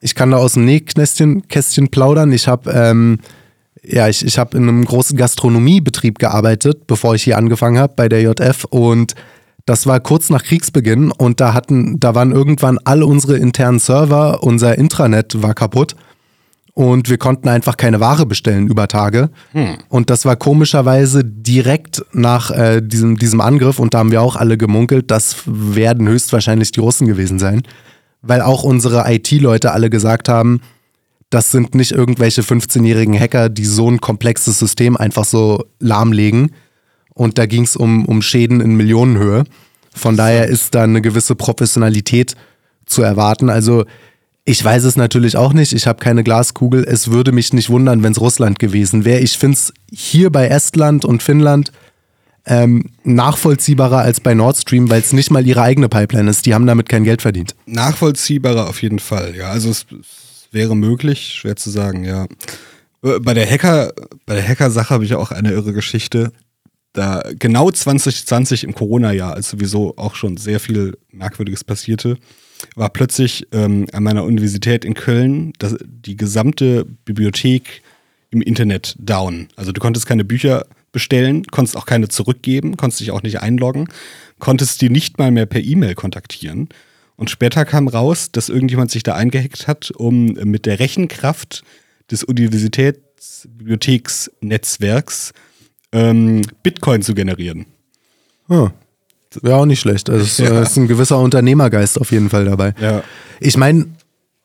Speaker 1: ich kann da aus dem Nähkästchen Kästchen plaudern. Ich habe ähm, ja, ich, ich habe in einem großen Gastronomiebetrieb gearbeitet, bevor ich hier angefangen habe bei der JF und das war kurz nach Kriegsbeginn und da hatten, da waren irgendwann all unsere internen Server, unser Intranet war kaputt und wir konnten einfach keine Ware bestellen über Tage. Hm. Und das war komischerweise direkt nach äh, diesem, diesem Angriff und da haben wir auch alle gemunkelt, das werden höchstwahrscheinlich die Russen gewesen sein weil auch unsere IT-Leute alle gesagt haben, das sind nicht irgendwelche 15-jährigen Hacker, die so ein komplexes System einfach so lahmlegen. Und da ging es um, um Schäden in Millionenhöhe. Von daher ist da eine gewisse Professionalität zu erwarten. Also ich weiß es natürlich auch nicht, ich habe keine Glaskugel. Es würde mich nicht wundern, wenn es Russland gewesen wäre. Ich finde es hier bei Estland und Finnland ähm, nachvollziehbarer als bei Nord Stream, weil es nicht mal ihre eigene Pipeline ist. Die haben damit kein Geld verdient.
Speaker 3: Nachvollziehbarer auf jeden Fall, ja. Also es, es wäre möglich, schwer zu sagen, ja. Äh, bei der Hacker, bei der Hacker-Sache habe ich auch eine irre Geschichte. Da genau 2020 im Corona-Jahr, als sowieso auch schon sehr viel Merkwürdiges passierte, war plötzlich ähm, an meiner Universität in Köln das, die gesamte Bibliothek im Internet down. Also du konntest keine Bücher bestellen, konntest auch keine zurückgeben, konntest dich auch nicht einloggen, konntest die nicht mal mehr per E-Mail kontaktieren. Und später kam raus, dass irgendjemand sich da eingehackt hat, um mit der Rechenkraft des Universitätsbibliotheksnetzwerks ähm, Bitcoin zu generieren.
Speaker 1: Oh. Wäre auch nicht schlecht. Also es
Speaker 3: Ja.
Speaker 1: ist ein gewisser Unternehmergeist auf jeden Fall dabei.
Speaker 3: Ja.
Speaker 1: Ich meine,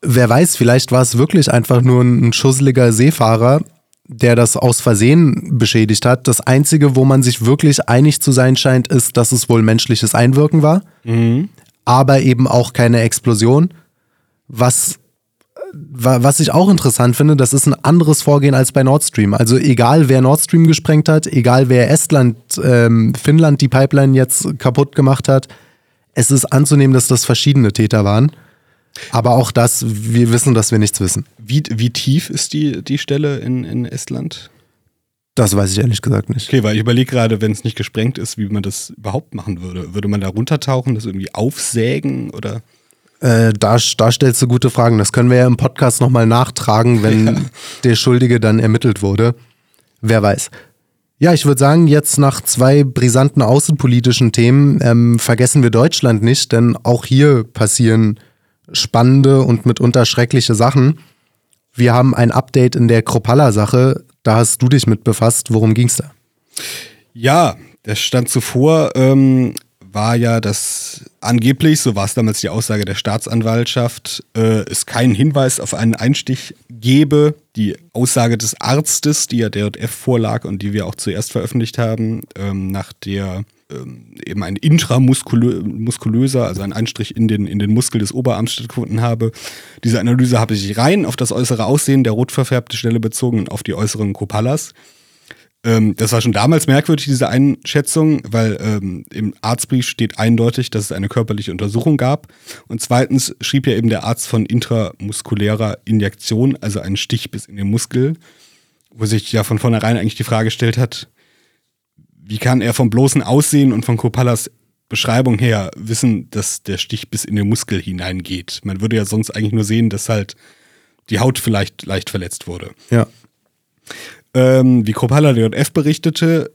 Speaker 1: wer weiß, vielleicht war es wirklich einfach nur ein schusseliger Seefahrer, der das aus Versehen beschädigt hat. Das Einzige, wo man sich wirklich einig zu sein scheint, ist, dass es wohl menschliches Einwirken war, aber eben auch keine Explosion. Was, wa- was ich auch interessant finde, das ist ein anderes Vorgehen als bei Nord Stream. Also egal, wer Nord Stream gesprengt hat, egal, wer Estland, ähm, Finnland die Pipeline jetzt kaputt gemacht hat, es ist anzunehmen, dass das verschiedene Täter waren. Aber auch das, wir wissen, dass wir nichts wissen.
Speaker 3: Wie, wie tief ist die, die Stelle in, in Estland?
Speaker 1: Das weiß ich ehrlich gesagt nicht.
Speaker 3: Okay, weil ich überlege gerade, wenn es nicht gesprengt ist, wie man das überhaupt machen würde. Würde man da runtertauchen, das irgendwie aufsägen oder?
Speaker 1: Äh, da, da stellst du gute Fragen. Das können wir ja im Podcast nochmal nachtragen, wenn der Schuldige dann ermittelt wurde. Wer weiß. Ja, ich würde sagen, jetzt nach zwei brisanten außenpolitischen Themen ähm, vergessen wir Deutschland nicht, denn auch hier passieren spannende und mitunter schreckliche Sachen. Wir haben ein Update in der Kropalla-Sache. Da hast du dich mit befasst. Worum ging's da?
Speaker 3: Ja, der Stand zuvor ähm, war ja, dass angeblich, so war es damals die Aussage der Staatsanwaltschaft, äh, es keinen Hinweis auf einen Einstich gebe. Die Aussage des Arztes, die ja der JF vorlag und die wir auch zuerst veröffentlicht haben, ähm, nach der ähm, eben ein intramuskulöser, also ein Einstrich in den, in den Muskel des Oberarms stattgefunden habe. Diese Analyse habe sich rein auf das äußere Aussehen der rot verfärbten Stelle bezogen und auf die äußeren Kopallas. Ähm, das war schon damals merkwürdig, diese Einschätzung, weil ähm, im Arztbrief steht eindeutig, dass es eine körperliche Untersuchung gab. Und zweitens schrieb ja eben der Arzt von intramuskulärer Injektion, also einen Stich bis in den Muskel, wo sich ja von vornherein eigentlich die Frage gestellt hat, wie kann er vom bloßen Aussehen und von Kopallas Beschreibung her wissen, dass der Stich bis in den Muskel hineingeht? Man würde ja sonst eigentlich nur sehen, dass halt die Haut vielleicht leicht verletzt wurde.
Speaker 1: Ja.
Speaker 3: Ähm, wie Kropala DJF berichtete,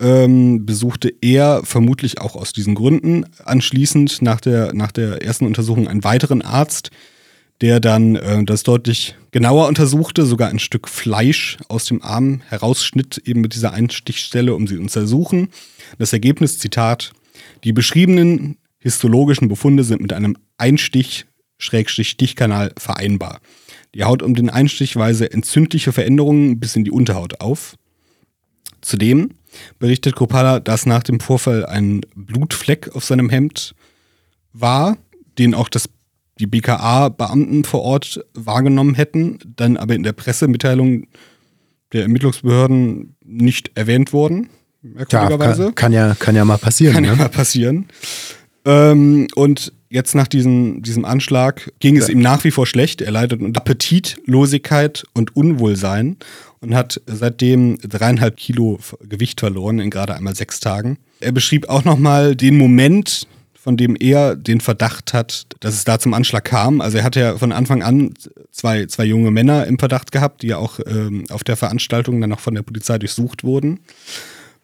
Speaker 3: ähm, besuchte er vermutlich auch aus diesen Gründen anschließend nach der, nach der ersten Untersuchung einen weiteren Arzt, der dann äh, das deutlich genauer untersuchte, sogar ein Stück Fleisch aus dem Arm herausschnitt, eben mit dieser Einstichstelle, um sie zu untersuchen. Das Ergebnis, Zitat, die beschriebenen histologischen Befunde sind mit einem Einstich-Stichkanal vereinbar. Die Haut um den Einstich weise entzündliche Veränderungen bis in die Unterhaut auf. Zudem berichtet Kopala, dass nach dem Vorfall ein Blutfleck auf seinem Hemd war, den auch das, die BKA-Beamten vor Ort wahrgenommen hätten, dann aber in der Pressemitteilung der Ermittlungsbehörden nicht erwähnt wurden,
Speaker 1: Ja,
Speaker 3: merkwürdigerweise.
Speaker 1: kann, kann, ja, kann ja mal passieren.
Speaker 3: Kann ja
Speaker 1: ne?
Speaker 3: mal passieren. Ähm, und jetzt nach diesem, diesem Anschlag ging es ihm nach wie vor schlecht. Er leidet unter Appetitlosigkeit und Unwohlsein und hat seitdem dreieinhalb Kilo Gewicht verloren in gerade einmal sechs Tagen. Er beschrieb auch nochmal den Moment, von dem er den Verdacht hat, dass es da zum Anschlag kam. Also er hatte ja von Anfang an zwei, zwei junge Männer im Verdacht gehabt, die ja auch ähm, auf der Veranstaltung dann noch von der Polizei durchsucht wurden.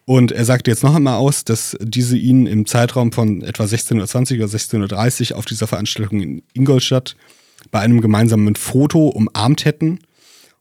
Speaker 3: Und er sagte jetzt noch einmal aus, dass diese ihn im Zeitraum von etwa 16.20 oder 16.30 Uhr auf dieser Veranstaltung in Ingolstadt bei einem gemeinsamen Foto umarmt hätten.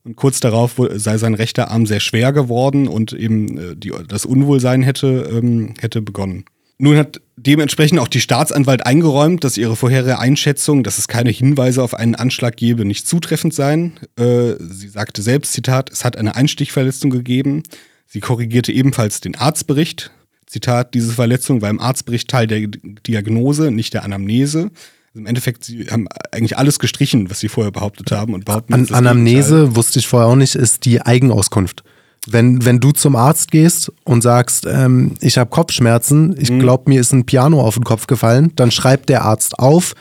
Speaker 3: Und kurz darauf sei sein rechter Arm sehr schwer geworden und eben äh, die, das Unwohlsein hätte, ähm, hätte begonnen. Nun hat dementsprechend auch die Staatsanwalt eingeräumt, dass ihre vorherige Einschätzung, dass es keine Hinweise auf einen Anschlag gebe, nicht zutreffend seien. Äh, sie sagte selbst, Zitat, es hat eine Einstichverletzung gegeben. Sie korrigierte ebenfalls den Arztbericht. Zitat, diese Verletzung war im Arztbericht Teil der Diagnose, nicht der Anamnese. Also Im Endeffekt, sie haben eigentlich alles gestrichen, was sie vorher behauptet haben und behaupten
Speaker 1: An Anamnese wusste ich vorher auch nicht, ist die Eigenauskunft. Wenn, wenn du zum Arzt gehst und sagst, ähm, ich habe Kopfschmerzen, ich
Speaker 3: Mhm.
Speaker 1: glaube, mir ist ein Piano auf den Kopf gefallen, dann schreibt der Arzt auf,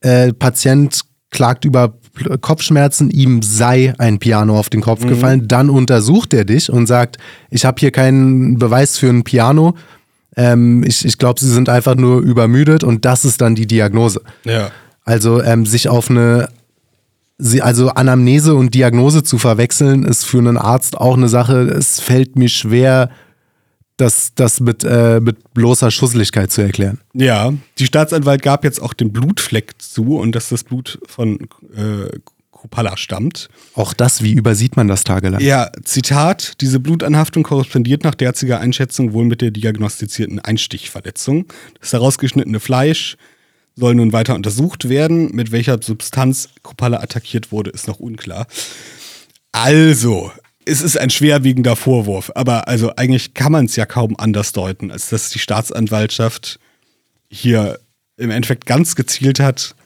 Speaker 1: äh, Patient klagt über Kopfschmerzen, ihm sei ein Piano auf den Kopf
Speaker 3: Mhm.
Speaker 1: gefallen, dann untersucht er dich und sagt, ich habe hier keinen Beweis für ein Piano, ähm, ich, ich glaube, sie sind einfach nur übermüdet und das ist dann die Diagnose.
Speaker 3: Ja.
Speaker 1: Also ähm, sich auf eine, sie, also Anamnese und Diagnose zu verwechseln, ist für einen Arzt auch eine Sache. Es fällt mir schwer, das, das mit, äh, mit bloßer Schusseligkeit zu erklären.
Speaker 3: Ja, die Staatsanwalt gab jetzt auch den Blutfleck zu und dass das Blut von äh, Kupala stammt.
Speaker 1: Auch das, wie übersieht man das tagelang?
Speaker 3: Ja, Zitat, diese Blutanhaftung korrespondiert nach derziger Einschätzung wohl mit der diagnostizierten Einstichverletzung. Das herausgeschnittene Fleisch soll nun weiter untersucht werden. Mit welcher Substanz Kupala attackiert wurde, ist noch unklar. Also, es ist ein schwerwiegender Vorwurf, aber also eigentlich kann man es ja kaum anders deuten, als dass die Staatsanwaltschaft hier im Endeffekt ganz gezielt hat,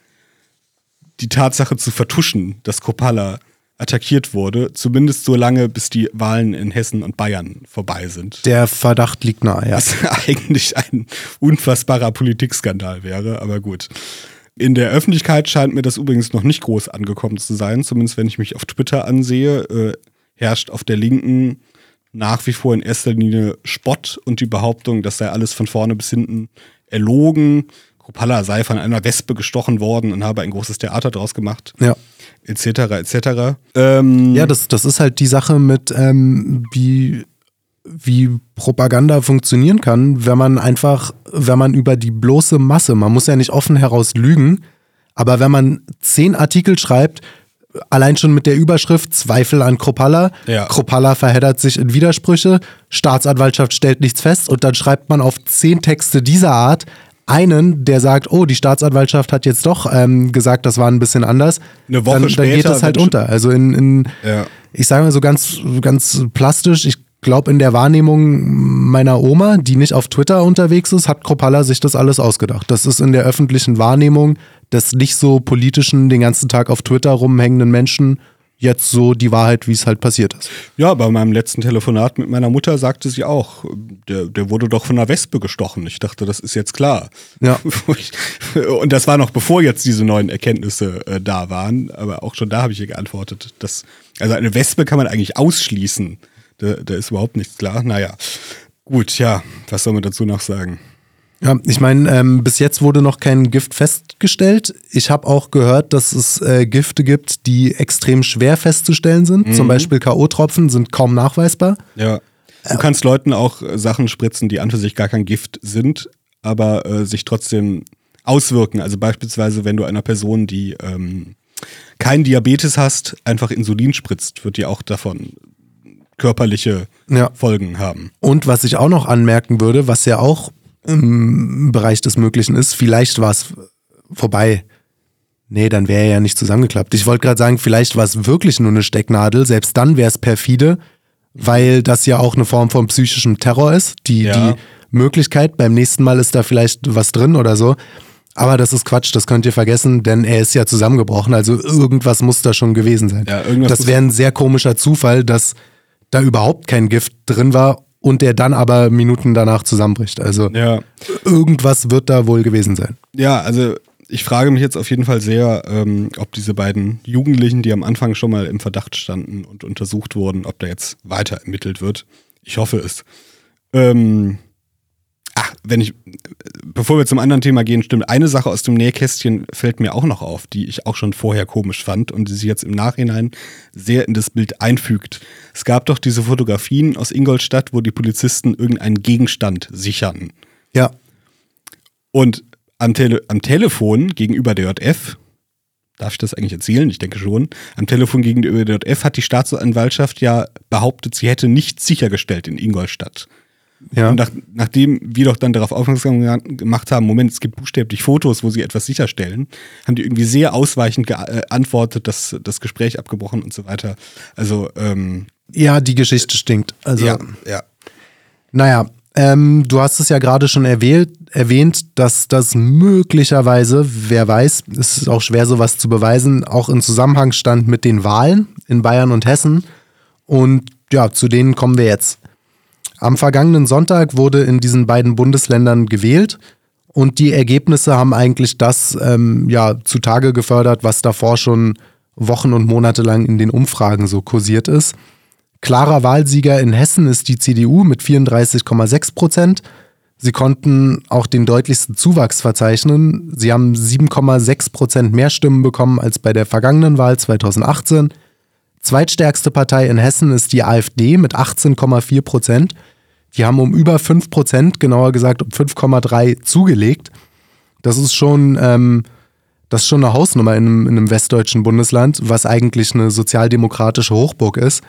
Speaker 3: die Tatsache zu vertuschen, dass Kopala attackiert wurde, zumindest so lange, bis die Wahlen in Hessen und Bayern vorbei sind.
Speaker 1: Der Verdacht liegt nahe, ja.
Speaker 3: Was eigentlich ein unfassbarer Politikskandal wäre, aber gut. In der Öffentlichkeit scheint mir das übrigens noch nicht groß angekommen zu sein, zumindest wenn ich mich auf Twitter ansehe, äh, herrscht auf der Linken nach wie vor in erster Linie Spott und die Behauptung, das sei alles von vorne bis hinten erlogen. Kopalla sei von einer Wespe gestochen worden und habe ein großes Theater draus gemacht,
Speaker 1: Ja.
Speaker 3: etc. etc. Ähm,
Speaker 1: Ja, das, das ist halt die Sache mit, ähm, wie, wie Propaganda funktionieren kann, wenn man einfach, wenn man über die bloße Masse, man muss ja nicht offen heraus lügen, aber wenn man zehn Artikel schreibt, allein schon mit der Überschrift Zweifel an Kropalla,
Speaker 3: Ja.
Speaker 1: Kropalla verheddert sich in Widersprüche, Staatsanwaltschaft stellt nichts fest und dann schreibt man auf zehn Texte dieser Art einen, der sagt, oh, die Staatsanwaltschaft hat jetzt doch ähm, gesagt, das war ein bisschen anders,
Speaker 3: Eine Woche
Speaker 1: dann, dann geht das halt unter. Also in, in
Speaker 3: Ja.
Speaker 1: ich sage mal so ganz, ganz plastisch, ich glaube in der Wahrnehmung meiner Oma, die nicht auf Twitter unterwegs ist, hat Kropalla sich das alles ausgedacht. Das ist in der öffentlichen Wahrnehmung des nicht so politischen, den ganzen Tag auf Twitter rumhängenden Menschen jetzt so die Wahrheit, wie es halt passiert ist.
Speaker 3: Ja, bei meinem letzten Telefonat mit meiner Mutter sagte sie auch, der, der wurde doch von einer Wespe gestochen. Ich dachte, das ist jetzt klar.
Speaker 1: Ja.
Speaker 3: Und das war noch bevor jetzt diese neuen Erkenntnisse äh, da waren. Aber auch schon da habe ich ihr geantwortet, dass, also eine Wespe kann man eigentlich ausschließen. Da, da ist überhaupt nichts klar. Naja, gut, ja, was soll man dazu noch sagen?
Speaker 1: Ja, ich meine, ähm, bis jetzt wurde noch kein Gift festgestellt. Ich habe auch gehört, dass es äh, Gifte gibt, die extrem schwer festzustellen sind. Zum Beispiel K.O.-Tropfen sind kaum nachweisbar.
Speaker 3: Ja. Du kannst Leuten auch äh, Sachen spritzen, die an für sich gar kein Gift sind, aber äh, sich trotzdem auswirken. Also beispielsweise, wenn du einer Person, die ähm, kein Diabetes hast, einfach Insulin spritzt, wird die auch davon körperliche
Speaker 1: Ja.
Speaker 3: Folgen haben.
Speaker 1: Und was ich auch noch anmerken würde, was ja auch im Bereich des Möglichen ist, vielleicht war es vorbei. Nee, dann wäre er ja nicht zusammengeklappt. Ich wollte gerade sagen, vielleicht war es wirklich nur eine Stecknadel. Selbst dann wäre es perfide, weil das ja auch eine Form von psychischem Terror ist. Die,
Speaker 3: Ja.
Speaker 1: die Möglichkeit, beim nächsten Mal ist da vielleicht was drin oder so. Aber das ist Quatsch, das könnt ihr vergessen, denn er ist ja zusammengebrochen. Also irgendwas muss da schon gewesen sein.
Speaker 3: Ja,
Speaker 1: das wäre ein sehr komischer Zufall, dass da überhaupt kein Gift drin war und der dann aber Minuten danach zusammenbricht. Also
Speaker 3: Ja.
Speaker 1: irgendwas wird da wohl gewesen sein.
Speaker 3: Ja, also ich frage mich jetzt auf jeden Fall sehr, ähm, ob diese beiden Jugendlichen, die am Anfang schon mal im Verdacht standen und untersucht wurden, ob da jetzt weiter ermittelt wird. Ich hoffe es. Ähm, ach, wenn ich, bevor wir zum anderen Thema gehen, stimmt, eine Sache aus dem Nähkästchen fällt mir auch noch auf, die ich auch schon vorher komisch fand und die sich jetzt im Nachhinein sehr in das Bild einfügt. Es gab doch diese Fotografien aus Ingolstadt, wo die Polizisten irgendeinen Gegenstand sichern.
Speaker 1: Ja,
Speaker 3: Und am, Tele am Telefon gegenüber der JF, darf ich das eigentlich erzählen? Ich denke schon. Am Telefon gegenüber der JF hat die Staatsanwaltschaft ja behauptet, sie hätte nichts sichergestellt in Ingolstadt.
Speaker 1: Ja.
Speaker 3: Und nach, nachdem wir doch dann darauf aufmerksam gemacht haben, Moment, es gibt buchstäblich Fotos, wo sie etwas sicherstellen, haben die irgendwie sehr ausweichend geantwortet, dass das Gespräch abgebrochen und so weiter. Also, ähm,
Speaker 1: Ja, die Geschichte stinkt. Also,
Speaker 3: ja, ja.
Speaker 1: naja, ähm, du hast es ja gerade schon erwähnt, erwähnt, dass das möglicherweise, wer weiß, es ist auch schwer sowas zu beweisen, auch in Zusammenhang stand mit den Wahlen in Bayern und Hessen. Und ja, zu denen kommen wir jetzt. Am vergangenen Sonntag wurde in diesen beiden Bundesländern gewählt und die Ergebnisse haben eigentlich das ähm, ja zutage gefördert, was davor schon Wochen und Monate lang in den Umfragen so kursiert ist. Klarer Wahlsieger in Hessen ist die CDU mit 34,6 Prozent. Sie konnten auch den deutlichsten Zuwachs verzeichnen. Sie haben 7,6 Prozent mehr Stimmen bekommen als bei der vergangenen Wahl 2018. Zweitstärkste Partei in Hessen ist die AfD mit 18,4 Prozent. Die haben um über 5 Prozent, genauer gesagt um 5,3 zugelegt. Das ist schon, ähm, das ist schon eine Hausnummer in einem, in einem westdeutschen Bundesland, was eigentlich eine sozialdemokratische Hochburg ist.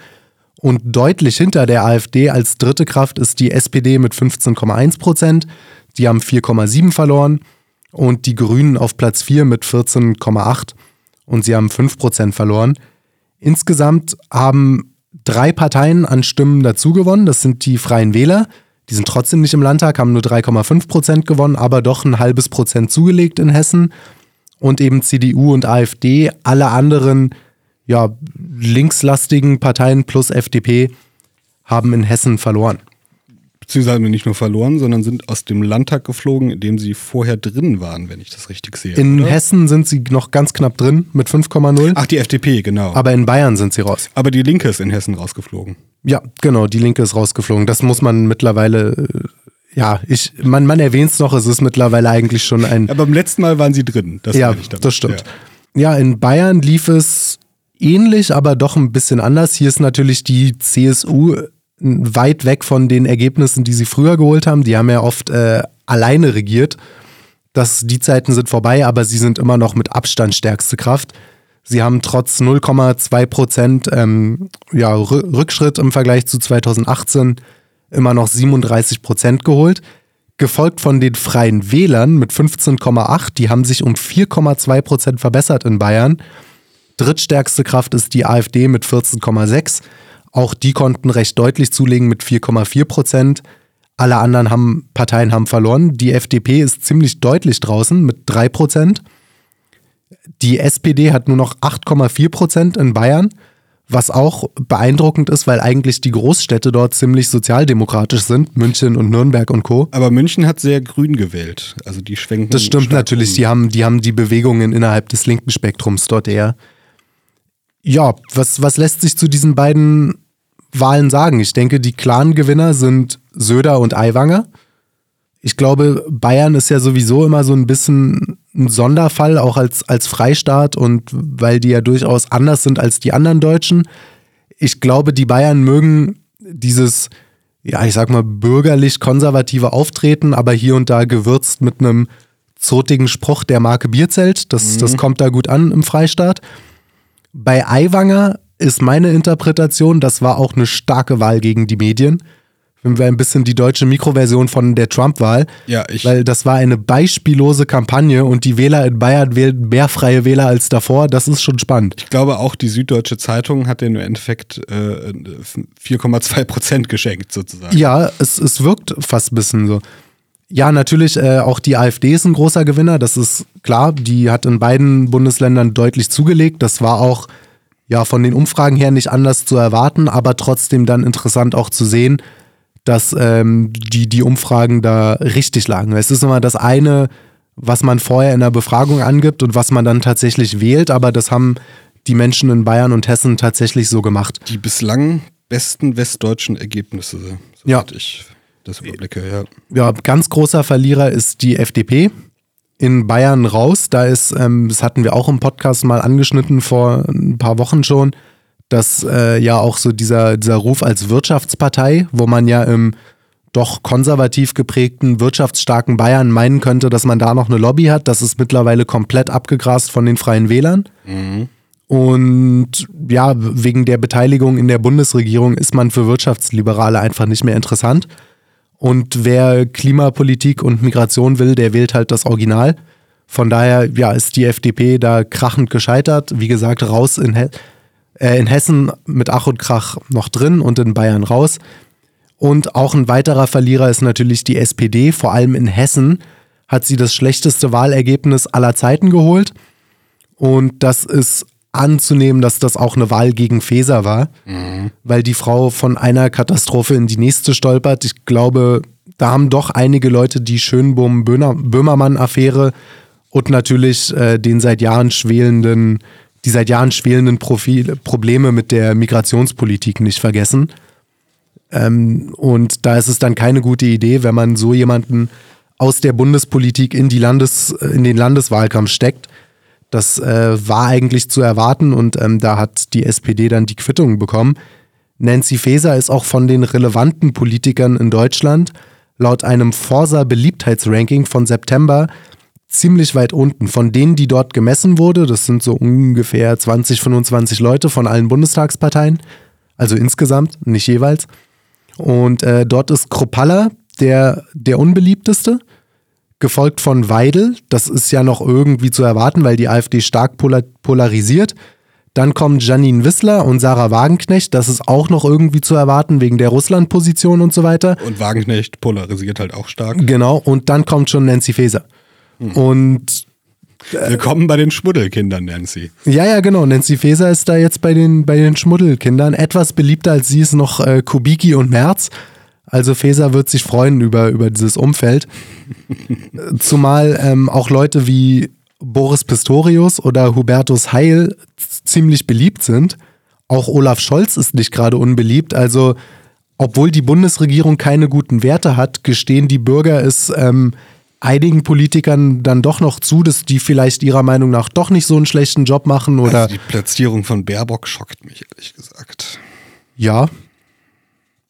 Speaker 1: Und deutlich hinter der AfD als dritte Kraft ist die SPD mit 15,1 Prozent. Die haben 4,7 verloren. Und die Grünen auf Platz 4 mit 14,8. Und sie haben 5 Prozent verloren. Insgesamt haben drei Parteien an Stimmen dazugewonnen. Das sind die Freien Wähler. Die sind trotzdem nicht im Landtag, haben nur 3,5 Prozent gewonnen, aber doch ein halbes Prozent zugelegt in Hessen. Und eben CDU und AfD. Alle anderen ja, linkslastigen Parteien plus FDP haben in Hessen verloren.
Speaker 3: Beziehungsweise nicht nur verloren, sondern sind aus dem Landtag geflogen, in dem sie vorher drin waren, wenn ich das richtig sehe.
Speaker 1: In
Speaker 3: oder?
Speaker 1: Hessen sind sie noch ganz knapp drin mit 5,0.
Speaker 3: Ach, die FDP, genau.
Speaker 1: Aber in Bayern sind sie raus.
Speaker 3: Aber die Linke ist in Hessen rausgeflogen.
Speaker 1: Ja, genau, die Linke ist rausgeflogen. Das muss man mittlerweile, äh, ja, ich, man, man erwähnt es noch, es ist mittlerweile eigentlich schon ein.
Speaker 3: Aber beim letzten Mal waren sie drin. Das
Speaker 1: ja, das stimmt.
Speaker 3: Ja.
Speaker 1: Ja. in Bayern lief es ähnlich, aber doch ein bisschen anders. Hier ist natürlich die CSU weit weg von den Ergebnissen, die sie früher geholt haben. Die haben ja oft äh, alleine regiert. Das, die Zeiten sind vorbei, aber sie sind immer noch mit Abstand stärkste Kraft. Sie haben trotz 0,2 Prozent ähm, ja, Rü- Rückschritt im Vergleich zu 2018 immer noch 37 Prozent geholt. Gefolgt von den Freien Wählern mit 15,8. Die haben sich um 4,2 Prozent verbessert in Bayern. Drittstärkste Kraft ist die AfD mit 14,6. Auch die konnten recht deutlich zulegen mit 4,4 Prozent. Alle anderen haben, Parteien haben verloren. Die FDP ist ziemlich deutlich draußen mit 3 Prozent. Die SPD hat nur noch 8,4 Prozent in Bayern, was auch beeindruckend ist, weil eigentlich die Großstädte dort ziemlich sozialdemokratisch sind, München und Nürnberg und Co.
Speaker 3: Aber München hat sehr grün gewählt. Also die schwenken.
Speaker 1: Das stimmt natürlich,
Speaker 3: um.
Speaker 1: die haben, die haben die Bewegungen innerhalb des linken Spektrums dort eher. Ja, was, was lässt sich zu diesen beiden Wahlen sagen? Ich denke, die klaren Gewinner sind Söder und Aiwanger. Ich glaube, Bayern ist ja sowieso immer so ein bisschen ein Sonderfall, auch als, als Freistaat und weil die ja durchaus anders sind als die anderen Deutschen. Ich glaube, die Bayern mögen dieses, ja, ich sag mal, bürgerlich-konservative Auftreten, aber hier und da gewürzt mit einem zotigen Spruch der Marke Bierzelt. Das, das kommt da gut an im Freistaat. Bei Aiwanger ist meine Interpretation, das war auch eine starke Wahl gegen die Medien. Wenn wir ein bisschen die deutsche Mikroversion von der Trump-Wahl.
Speaker 3: Ja, ich-
Speaker 1: Weil das war eine beispiellose Kampagne und die Wähler in Bayern wählen mehr freie Wähler als davor. Das ist schon spannend.
Speaker 3: Ich glaube auch, die Süddeutsche Zeitung hat den im Endeffekt äh, 4,2 Prozent geschenkt, sozusagen.
Speaker 1: Ja, es, es wirkt fast ein bisschen so. Ja, natürlich, äh, auch die AfD ist ein großer Gewinner, das ist klar. Die hat in beiden Bundesländern deutlich zugelegt. Das war auch ja von den Umfragen her nicht anders zu erwarten, aber trotzdem dann interessant auch zu sehen, dass ähm, die, die Umfragen da richtig lagen. Es ist immer das eine, was man vorher in der Befragung angibt und was man dann tatsächlich wählt, aber das haben die Menschen in Bayern und Hessen tatsächlich so gemacht.
Speaker 3: Die bislang besten westdeutschen Ergebnisse,
Speaker 1: Ja.
Speaker 3: soweit ich das überblicke, ja.
Speaker 1: ja, ganz großer Verlierer ist die FDP. In Bayern raus. Da ist, ähm, das hatten wir auch im Podcast mal angeschnitten vor ein paar Wochen schon, dass äh, ja auch so dieser, dieser Ruf als Wirtschaftspartei, wo man ja im doch konservativ geprägten, wirtschaftsstarken Bayern meinen könnte, dass man da noch eine Lobby hat. Das ist mittlerweile komplett abgegrast von den Freien Wählern. Und ja, wegen der Beteiligung in der Bundesregierung ist man für Wirtschaftsliberale einfach nicht mehr interessant. Und wer Klimapolitik und Migration will, der wählt halt das Original. Von daher ja, ist die FDP da krachend gescheitert. Wie gesagt, raus in, He äh, in Hessen mit Ach und Krach noch drin und in Bayern raus. Und auch ein weiterer Verlierer ist natürlich die SPD. Vor allem in Hessen hat sie das schlechteste Wahlergebnis aller Zeiten geholt. Und das ist anzunehmen, dass das auch eine Wahl gegen Feser war, mhm. weil die Frau von einer Katastrophe in die nächste stolpert. Ich glaube, da haben doch einige Leute die Schönbohm-Böhmermann-Affäre und natürlich äh, den seit Jahren schwelenden, die seit Jahren schwelenden Profil, Probleme mit der Migrationspolitik nicht vergessen. Ähm, und da ist es dann keine gute Idee, wenn man so jemanden aus der Bundespolitik in, die Landes, in den Landeswahlkampf steckt das äh, war eigentlich zu erwarten und ähm, da hat die SPD dann die Quittung bekommen. Nancy Faeser ist auch von den relevanten Politikern in Deutschland laut einem Forsa Beliebtheitsranking von September ziemlich weit unten. Von denen, die dort gemessen wurde, das sind so ungefähr 20, 25 Leute von allen Bundestagsparteien, also insgesamt, nicht jeweils. Und äh, dort ist Kropalla der, der unbeliebteste gefolgt von Weidel. Das ist ja noch irgendwie zu erwarten, weil die AfD stark polar polarisiert. Dann kommen Janine Wissler und Sarah Wagenknecht. Das ist auch noch irgendwie zu erwarten wegen der Russland-Position und so weiter.
Speaker 3: Und Wagenknecht polarisiert halt auch stark.
Speaker 1: Genau. Und dann kommt schon Nancy Faeser. Hm. Und
Speaker 3: äh, Willkommen bei den Schmuddelkindern, Nancy.
Speaker 1: Ja, ja, genau. Nancy Faeser ist da jetzt bei den, bei den Schmuddelkindern. Etwas beliebter als sie ist noch äh, Kubicki und Merz. Also Feser wird sich freuen über, über dieses Umfeld. Zumal ähm, auch Leute wie Boris Pistorius oder Hubertus Heil ziemlich beliebt sind. Auch Olaf Scholz ist nicht gerade unbeliebt. Also, obwohl die Bundesregierung keine guten Werte hat, gestehen die Bürger es ähm, einigen Politikern dann doch noch zu, dass die vielleicht ihrer Meinung nach doch nicht so einen schlechten Job machen oder. Also
Speaker 3: die Platzierung von Baerbock schockt mich, ehrlich gesagt.
Speaker 1: Ja,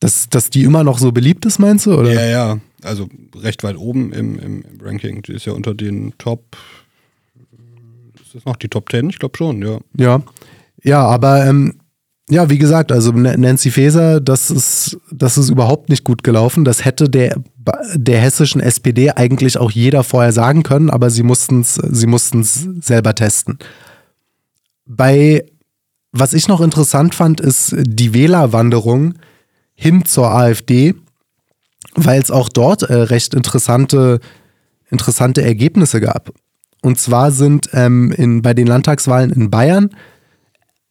Speaker 1: dass, dass die immer noch so beliebt ist, meinst du? Oder?
Speaker 3: Ja, ja. Also recht weit oben im, im, im Ranking. Die ist ja unter den Top. Ist das noch die Top 10? Ich glaube schon, ja.
Speaker 1: Ja. Ja, aber ähm, ja, wie gesagt, also Nancy Faeser, das ist, das ist überhaupt nicht gut gelaufen. Das hätte der, der hessischen SPD eigentlich auch jeder vorher sagen können, aber sie mussten es sie mussten's selber testen. Bei, was ich noch interessant fand, ist die Wählerwanderung hin zur AfD, weil es auch dort äh, recht interessante, interessante Ergebnisse gab. Und zwar sind ähm, in, bei den Landtagswahlen in Bayern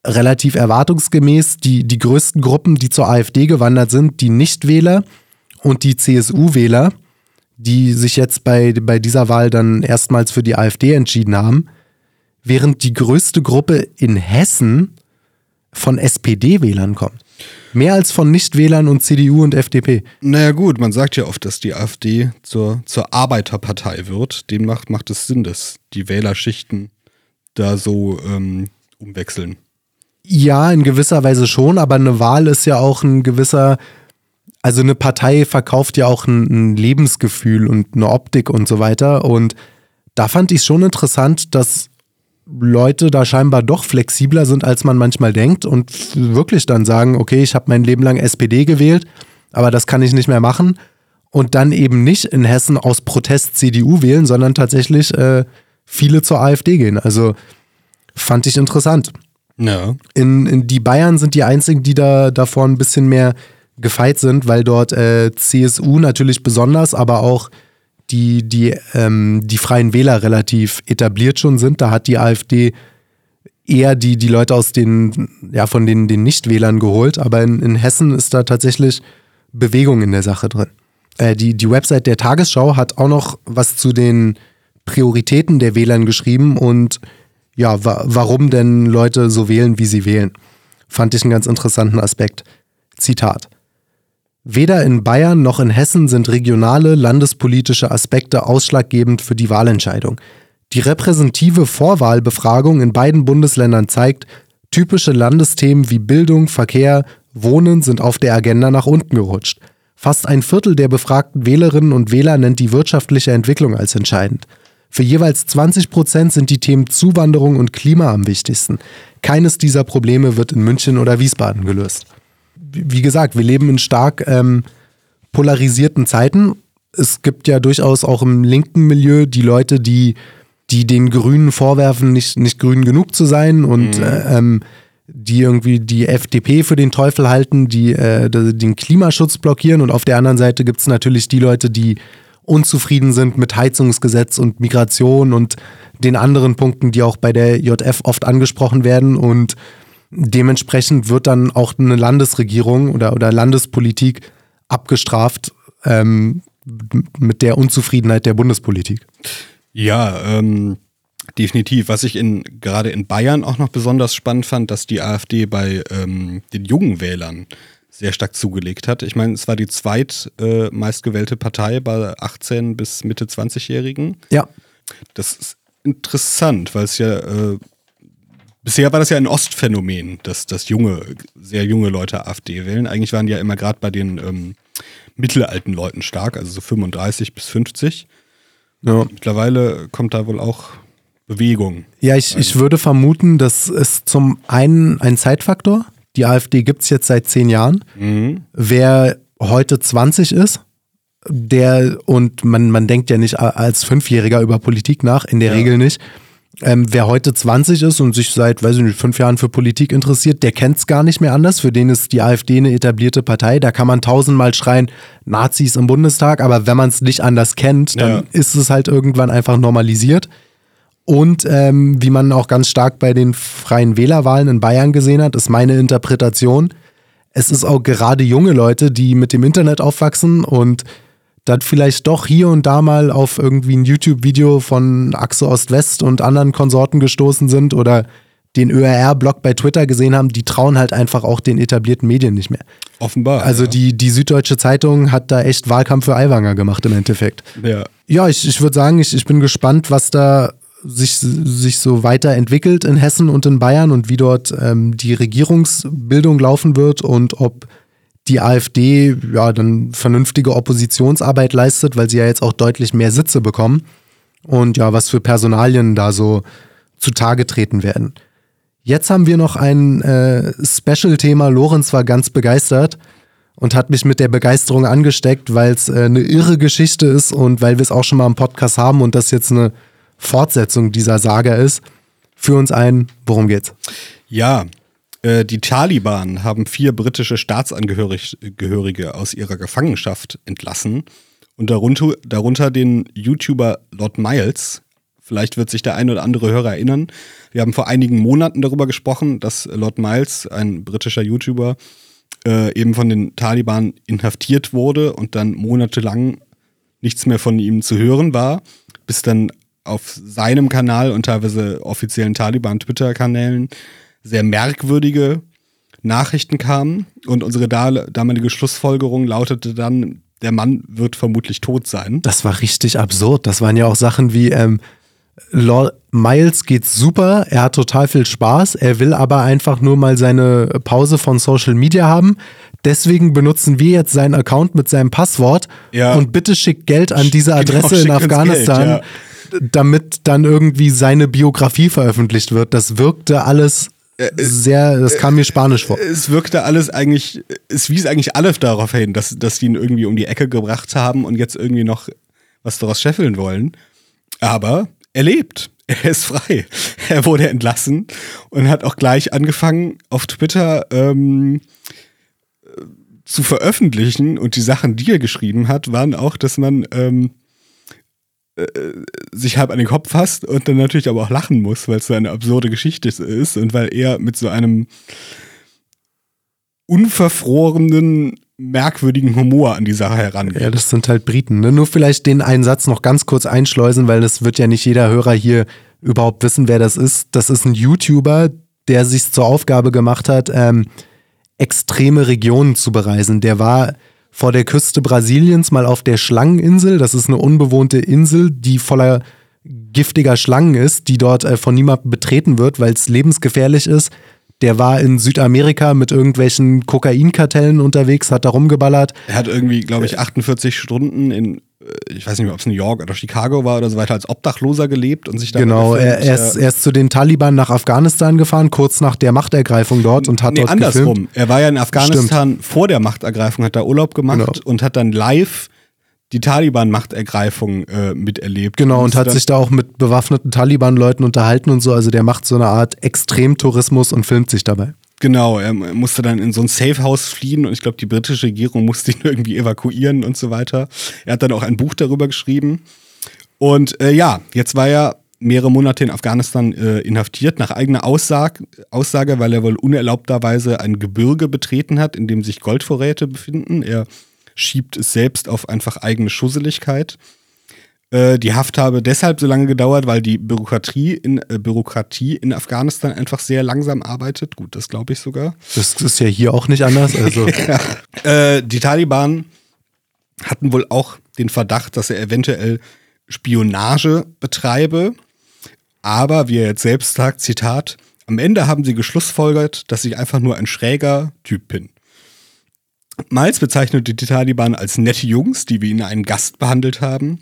Speaker 1: relativ erwartungsgemäß die, die größten Gruppen, die zur AfD gewandert sind, die Nichtwähler und die CSU-Wähler, die sich jetzt bei, bei dieser Wahl dann erstmals für die AfD entschieden haben, während die größte Gruppe in Hessen von SPD-Wählern kommt. Mehr als von Nichtwählern und CDU und FDP.
Speaker 3: Naja gut, man sagt ja oft, dass die AfD zur, zur Arbeiterpartei wird. Demnach macht es Sinn, dass die Wählerschichten da so ähm, umwechseln.
Speaker 1: Ja, in gewisser Weise schon, aber eine Wahl ist ja auch ein gewisser, also eine Partei verkauft ja auch ein, ein Lebensgefühl und eine Optik und so weiter. Und da fand ich es schon interessant, dass Leute da scheinbar doch flexibler sind, als man manchmal denkt und wirklich dann sagen, okay, ich habe mein Leben lang SPD gewählt, aber das kann ich nicht mehr machen und dann eben nicht in Hessen aus Protest CDU wählen, sondern tatsächlich äh, viele zur AfD gehen. Also fand ich interessant.
Speaker 3: Ja.
Speaker 1: In, in die Bayern sind die einzigen, die da davor ein bisschen mehr gefeit sind, weil dort äh, CSU natürlich besonders, aber auch die, die, ähm, die Freien Wähler relativ etabliert schon sind. Da hat die AfD eher die, die Leute aus den, ja, von den, den Nichtwählern geholt. Aber in, in Hessen ist da tatsächlich Bewegung in der Sache drin. Äh, die, die Website der Tagesschau hat auch noch was zu den Prioritäten der Wählern geschrieben und ja, wa warum denn Leute so wählen, wie sie wählen. Fand ich einen ganz interessanten Aspekt. Zitat. Weder in Bayern noch in Hessen sind regionale, landespolitische Aspekte ausschlaggebend für die Wahlentscheidung. Die repräsentative Vorwahlbefragung in beiden Bundesländern zeigt, typische Landesthemen wie Bildung, Verkehr, Wohnen sind auf der Agenda nach unten gerutscht. Fast ein Viertel der befragten Wählerinnen und Wähler nennt die wirtschaftliche Entwicklung als entscheidend. Für jeweils 20 Prozent sind die Themen Zuwanderung und Klima am wichtigsten. Keines dieser Probleme wird in München oder Wiesbaden gelöst wie gesagt, wir leben in stark ähm, polarisierten Zeiten. Es gibt ja durchaus auch im linken Milieu die Leute, die, die den Grünen vorwerfen, nicht, nicht grün genug zu sein und
Speaker 3: Mhm.
Speaker 1: äh, ähm, die irgendwie die FDP für den Teufel halten, die äh, den Klimaschutz blockieren. Und auf der anderen Seite gibt es natürlich die Leute, die unzufrieden sind mit Heizungsgesetz und Migration und den anderen Punkten, die auch bei der JF oft angesprochen werden. Und dementsprechend wird dann auch eine Landesregierung oder, oder Landespolitik abgestraft ähm, mit der Unzufriedenheit der Bundespolitik.
Speaker 3: Ja, ähm, definitiv. Was ich in, gerade in Bayern auch noch besonders spannend fand, dass die AfD bei ähm, den jungen Wählern sehr stark zugelegt hat. Ich meine, es war die zweit äh, Partei bei 18 bis Mitte 20-Jährigen.
Speaker 1: Ja,
Speaker 3: Das ist interessant, weil es ja äh, bisher war das ja ein Ostphänomen, dass, dass junge, sehr junge Leute AfD wählen. Eigentlich waren die ja immer gerade bei den ähm, mittelalten Leuten stark, also so 35 bis 50.
Speaker 1: ja.
Speaker 3: Mittlerweile kommt da wohl auch Bewegung.
Speaker 1: Ja, ich, ich würde vermuten, das ist zum einen ein Zeitfaktor. Die AfD gibt es jetzt seit zehn Jahren. Wer heute 20 ist, der, und man, man denkt ja nicht als Fünfjähriger über Politik nach, in der
Speaker 3: Ja.
Speaker 1: Regel nicht. Ähm, wer heute 20 ist und sich seit, weiß ich nicht, fünf Jahren für Politik interessiert, der kennt es gar nicht mehr anders. Für den ist die AfD eine etablierte Partei. Da kann man tausendmal schreien, Nazis im Bundestag, aber wenn man es nicht anders kennt, dann
Speaker 3: Ja.
Speaker 1: ist es halt irgendwann einfach normalisiert. Und ähm, wie man auch ganz stark bei den freien Wählerwahlen in Bayern gesehen hat, ist meine Interpretation, es ist auch gerade junge Leute, die mit dem Internet aufwachsen und dann vielleicht doch hier und da mal auf irgendwie ein YouTube-Video von Achse Ost-West und anderen Konsorten gestoßen sind oder den ÖRR-Blog bei Twitter gesehen haben, die trauen halt einfach auch den etablierten Medien nicht mehr.
Speaker 3: Offenbar.
Speaker 1: Also
Speaker 3: ja.
Speaker 1: die, die Süddeutsche Zeitung hat da echt Wahlkampf für Aiwanger gemacht im Endeffekt.
Speaker 3: Ja.
Speaker 1: Ja, ich, ich würde sagen, ich, ich bin gespannt, was da sich, sich so weiterentwickelt in Hessen und in Bayern und wie dort ähm, die Regierungsbildung laufen wird und ob die AfD ja dann vernünftige Oppositionsarbeit leistet, weil sie ja jetzt auch deutlich mehr Sitze bekommen und ja, was für Personalien da so zutage treten werden. Jetzt haben wir noch ein äh, Special-Thema. Lorenz war ganz begeistert und hat mich mit der Begeisterung angesteckt, weil es äh, eine irre Geschichte ist und weil wir es auch schon mal im Podcast haben und das jetzt eine Fortsetzung dieser Saga ist. Für uns ein, worum geht's?
Speaker 3: Ja, äh, die Taliban haben vier britische Staatsangehörige aus ihrer Gefangenschaft entlassen und darunter, darunter den YouTuber Lord Miles. Vielleicht wird sich der ein oder andere Hörer erinnern. Wir haben vor einigen Monaten darüber gesprochen, dass Lord Miles, ein britischer YouTuber, äh, eben von den Taliban inhaftiert wurde und dann monatelang nichts mehr von ihm zu hören war, bis dann auf seinem Kanal und teilweise offiziellen Taliban-Twitter-Kanälen sehr merkwürdige Nachrichten kamen. Und unsere da damalige Schlussfolgerung lautete dann, der Mann wird vermutlich tot sein.
Speaker 1: Das war richtig absurd. Das waren ja auch Sachen wie, ähm, Lord Miles geht's super, er hat total viel Spaß, er will aber einfach nur mal seine Pause von Social Media haben. Deswegen benutzen wir jetzt seinen Account mit seinem Passwort
Speaker 3: Ja.
Speaker 1: und bitte schickt Geld an diese
Speaker 3: Genau,
Speaker 1: Adresse in
Speaker 3: schickt uns
Speaker 1: Afghanistan,
Speaker 3: Geld,
Speaker 1: damit dann irgendwie seine Biografie veröffentlicht wird. Das wirkte alles sehr, das kam mir spanisch vor.
Speaker 3: Es wirkte alles eigentlich, es wies eigentlich alles darauf hin, dass, dass die ihn irgendwie um die Ecke gebracht haben und jetzt irgendwie noch was daraus scheffeln wollen. Aber er lebt. Er ist frei. Er wurde entlassen und hat auch gleich angefangen, auf Twitter ähm, äh, zu veröffentlichen. Und die Sachen, die er geschrieben hat, waren auch, dass man ähm, äh, sich halb an den Kopf fasst und dann natürlich aber auch lachen muss, weil es so eine absurde Geschichte ist und weil er mit so einem unverfrorenen, merkwürdigen Humor an die Sache herangeht.
Speaker 1: Ja, das sind halt Briten. Ne? Nur vielleicht den einen Satz noch ganz kurz einschleusen, weil das wird ja nicht jeder Hörer hier überhaupt wissen, wer das ist. Das ist ein YouTuber, der sich zur Aufgabe gemacht hat, ähm, extreme Regionen zu bereisen. Der war vor der Küste Brasiliens mal auf der Schlangeninsel. Das ist eine unbewohnte Insel, die voller giftiger Schlangen ist, die dort äh, von niemandem betreten wird, weil es lebensgefährlich ist. Der war in Südamerika mit irgendwelchen Kokainkartellen unterwegs, hat da rumgeballert.
Speaker 3: Er hat irgendwie, glaube ich, 48 Stunden in äh, ich weiß nicht mehr, ob es New York oder Chicago war oder so weiter, als Obdachloser gelebt und sich da
Speaker 1: Genau, er, er, ist, er ist zu den Taliban nach Afghanistan gefahren, kurz nach der Machtergreifung dort und hat
Speaker 3: nee,
Speaker 1: dort
Speaker 3: andersrum.
Speaker 1: gefilmt.
Speaker 3: Er war ja in Afghanistan vor der Machtergreifung, hat da Urlaub gemacht
Speaker 1: Genau.
Speaker 3: und hat dann live die Taliban-Machtergreifung äh, miterlebt.
Speaker 1: Genau, und hat sich da auch mit bewaffneten Taliban-Leuten unterhalten und so. Also der macht so eine Art Extremtourismus und filmt sich dabei.
Speaker 3: Genau, er musste dann in so ein Safehouse fliehen und ich glaube, die britische Regierung musste ihn irgendwie evakuieren und so weiter. Er hat dann auch ein Buch darüber geschrieben. Und äh, ja, jetzt war er mehrere Monate in Afghanistan äh, inhaftiert, nach eigener Aussage, Aussage, weil er wohl unerlaubterweise ein Gebirge betreten hat, in dem sich Goldvorräte befinden. Er schiebt es selbst auf einfach eigene Schusseligkeit. Äh, die Haft habe deshalb so lange gedauert, weil die Bürokratie in, äh, Bürokratie in Afghanistan einfach sehr langsam arbeitet. Gut, das glaube ich sogar.
Speaker 1: Das ist ja hier auch nicht anders. Also
Speaker 3: Äh, die Taliban hatten wohl auch den Verdacht, dass er eventuell Spionage betreibe. Aber wie er jetzt selbst sagt, Zitat, am Ende haben sie geschlussfolgert, dass ich einfach nur ein schräger Typ bin. Miles bezeichnete die Taliban als nette Jungs, die wie ihn einen Gast behandelt haben.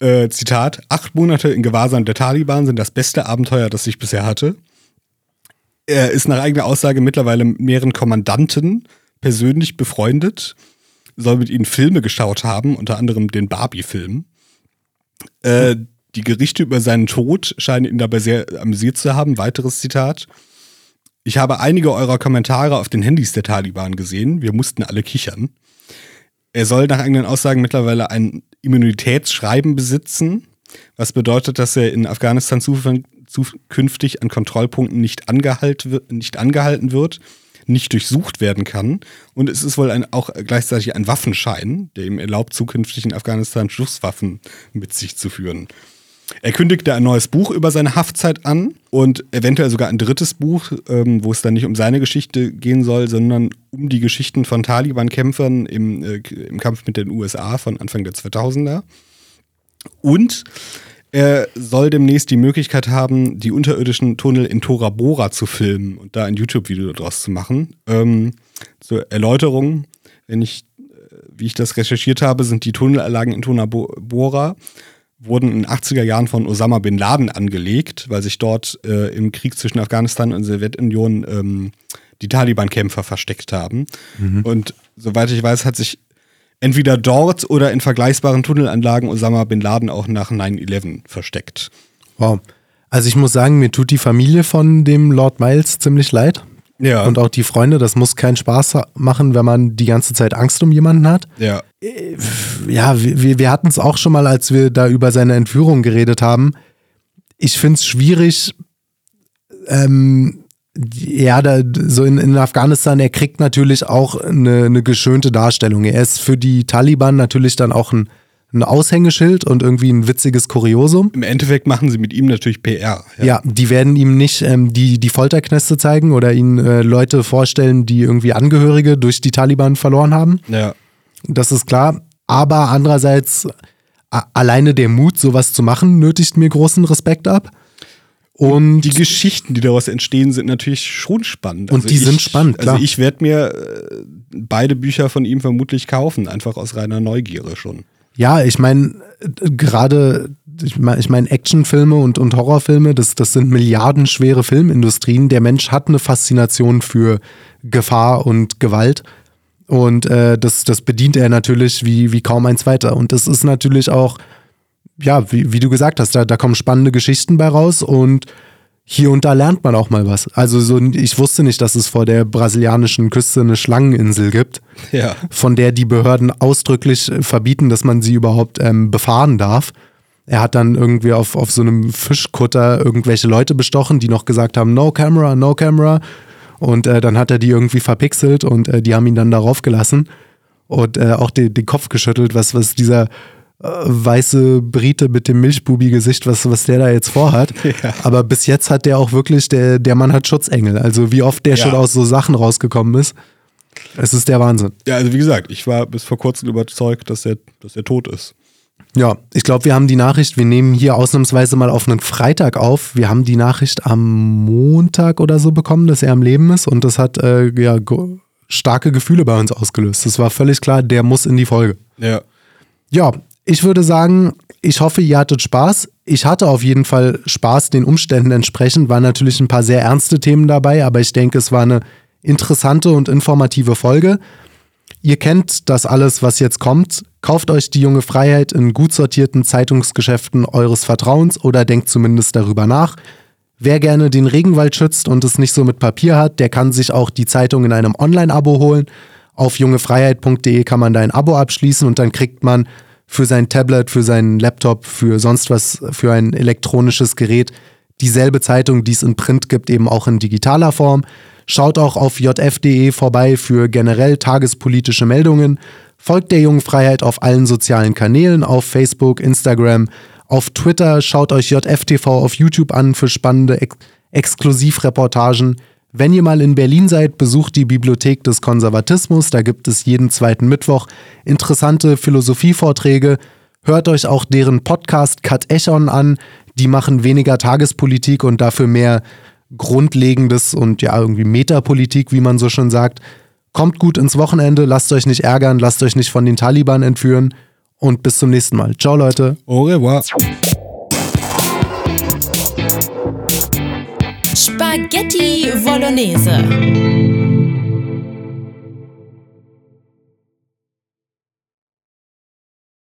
Speaker 3: Äh, Zitat, acht Monate in Gewahrsam der Taliban sind das beste Abenteuer, das ich bisher hatte. Er ist nach eigener Aussage mittlerweile mit mehreren Kommandanten persönlich befreundet, soll mit ihnen Filme geschaut haben, unter anderem den Barbie-Film. Äh, die Gerichte über seinen Tod scheinen ihn dabei sehr amüsiert zu haben. Weiteres Zitat. Ich habe einige eurer Kommentare auf den Handys der Taliban gesehen. Wir mussten alle kichern. Er soll nach eigenen Aussagen mittlerweile ein Immunitätsschreiben besitzen, was bedeutet, dass er in Afghanistan zukünftig an Kontrollpunkten nicht, nicht angehalten wird, nicht durchsucht werden kann. Und es ist wohl ein, auch gleichzeitig ein Waffenschein, der ihm erlaubt, zukünftig in Afghanistan Schusswaffen mit sich zu führen. Er kündigte ein neues Buch über seine Haftzeit an und eventuell sogar ein drittes Buch, ähm, wo es dann nicht um seine Geschichte gehen soll, sondern um die Geschichten von Taliban-Kämpfern im, äh, im Kampf mit den USA von Anfang der 2000er. Und er soll demnächst die Möglichkeit haben, die unterirdischen Tunnel in Tora Bora zu filmen und da ein YouTube-Video daraus zu machen. Ähm, zur Erläuterung, wenn ich, äh, wie ich das recherchiert habe, sind die Tunnelanlagen in Tora Bo- Bora wurden in den 80er Jahren von Osama bin Laden angelegt, weil sich dort äh, im Krieg zwischen Afghanistan und der Sowjetunion ähm, die Taliban-Kämpfer versteckt haben. Und soweit ich weiß, hat sich entweder dort oder in vergleichbaren Tunnelanlagen Osama bin Laden auch nach 9-11 versteckt.
Speaker 1: wow. Also ich muss sagen, mir tut die Familie von dem Lord Miles ziemlich leid.
Speaker 3: Ja.
Speaker 1: Und auch die Freunde, das muss keinen Spaß machen, wenn man die ganze Zeit Angst um jemanden hat.
Speaker 3: ja.
Speaker 1: Ja, wir, wir hatten es auch schon mal, als wir da über seine Entführung geredet haben. Ich finde es schwierig, ähm, ja, da, so in, in Afghanistan, er kriegt natürlich auch eine, eine geschönte Darstellung. Er ist für die Taliban natürlich dann auch ein, ein Aushängeschild und irgendwie ein witziges Kuriosum.
Speaker 3: Im Endeffekt machen sie mit ihm natürlich PR.
Speaker 1: Ja, die werden ihm nicht ähm, die, die Folterknäste zeigen oder ihnen äh, Leute vorstellen, die irgendwie Angehörige durch die Taliban verloren haben.
Speaker 3: ja.
Speaker 1: Das ist klar. Aber andererseits, alleine der Mut, sowas zu machen, nötigt mir großen Respekt ab. Und
Speaker 3: Die Geschichten, die daraus entstehen, sind natürlich schon spannend.
Speaker 1: Und die
Speaker 3: ich,
Speaker 1: sind spannend, klar.
Speaker 3: Also ich werde mir äh, beide Bücher von ihm vermutlich kaufen, einfach aus reiner Neugierde schon.
Speaker 1: Ja, ich meine, gerade, ich meine, ich mein, Actionfilme und, und Horrorfilme, das, das sind milliardenschwere Filmindustrien. Der Mensch hat eine Faszination für Gefahr und Gewalt. Und äh, das, das bedient er natürlich wie, wie kaum ein zweiter. Und das ist natürlich auch, ja, wie, wie du gesagt hast, da, da kommen spannende Geschichten bei raus und hier und da lernt man auch mal was. Also so, ich wusste nicht, dass es vor der brasilianischen Küste eine Schlangeninsel gibt,
Speaker 3: Ja.
Speaker 1: von der die Behörden ausdrücklich äh, verbieten, dass man sie überhaupt ähm, befahren darf. Er hat dann irgendwie auf, auf so einem Fischkutter irgendwelche Leute bestochen, die noch gesagt haben, no camera, no camera. Und äh, dann hat er die irgendwie verpixelt und äh, die haben ihn dann darauf gelassen und äh, auch den, den Kopf geschüttelt, was, was dieser weiße Brite mit dem Milchbubi-Gesicht, was, was der da jetzt vorhat.
Speaker 3: Ja.
Speaker 1: Aber bis jetzt hat der auch wirklich, der, der Mann hat Schutzengel. Also wie oft der
Speaker 3: Ja.
Speaker 1: schon aus so Sachen rausgekommen ist. Es ist der Wahnsinn.
Speaker 3: Ja, also wie gesagt, ich war bis vor kurzem überzeugt, dass er, dass er tot ist.
Speaker 1: Ja, ich glaube, wir haben die Nachricht, wir nehmen hier ausnahmsweise mal auf einen Freitag auf. Wir haben die Nachricht am Montag oder so bekommen, dass er am Leben ist und das hat äh, ja starke Gefühle bei uns ausgelöst. Es war völlig klar, der muss in die Folge.
Speaker 3: Ja.
Speaker 1: Ja, Ich würde sagen, ich hoffe, ihr hattet Spaß. Ich hatte auf jeden Fall Spaß den Umständen entsprechend. Waren natürlich ein paar sehr ernste Themen dabei, aber ich denke, es war eine interessante und informative Folge. Ihr kennt das alles, was jetzt kommt. Kauft euch die junge Freiheit in gut sortierten Zeitungsgeschäften eures Vertrauens oder denkt zumindest darüber nach. Wer gerne den Regenwald schützt und es nicht so mit Papier hat, der kann sich auch die Zeitung in einem Online-Abo holen. Auf jungefreiheit.de kann man da ein Abo abschließen und dann kriegt man für sein Tablet, für seinen Laptop, für sonst was, für ein elektronisches Gerät dieselbe Zeitung, die es in Print gibt, eben auch in digitaler Form. Schaut auch auf jf.de vorbei für generell tagespolitische Meldungen. Folgt der Jungen Freiheit auf allen sozialen Kanälen, auf Facebook, Instagram, auf Twitter. Schaut euch JFTV auf YouTube an für spannende Ex Exklusivreportagen. Wenn ihr mal in Berlin seid, besucht die Bibliothek des Konservatismus. Da gibt es jeden zweiten Mittwoch interessante Philosophievorträge. Hört euch auch deren Podcast Cut Echon an. Die machen weniger Tagespolitik und dafür mehr Grundlegendes und ja, irgendwie Metapolitik, wie man so schon sagt. Kommt gut ins Wochenende, lasst euch nicht ärgern, lasst euch nicht von den Taliban entführen und bis zum nächsten Mal. Ciao, Leute.
Speaker 3: Au revoir.
Speaker 2: Spaghetti Bolognese.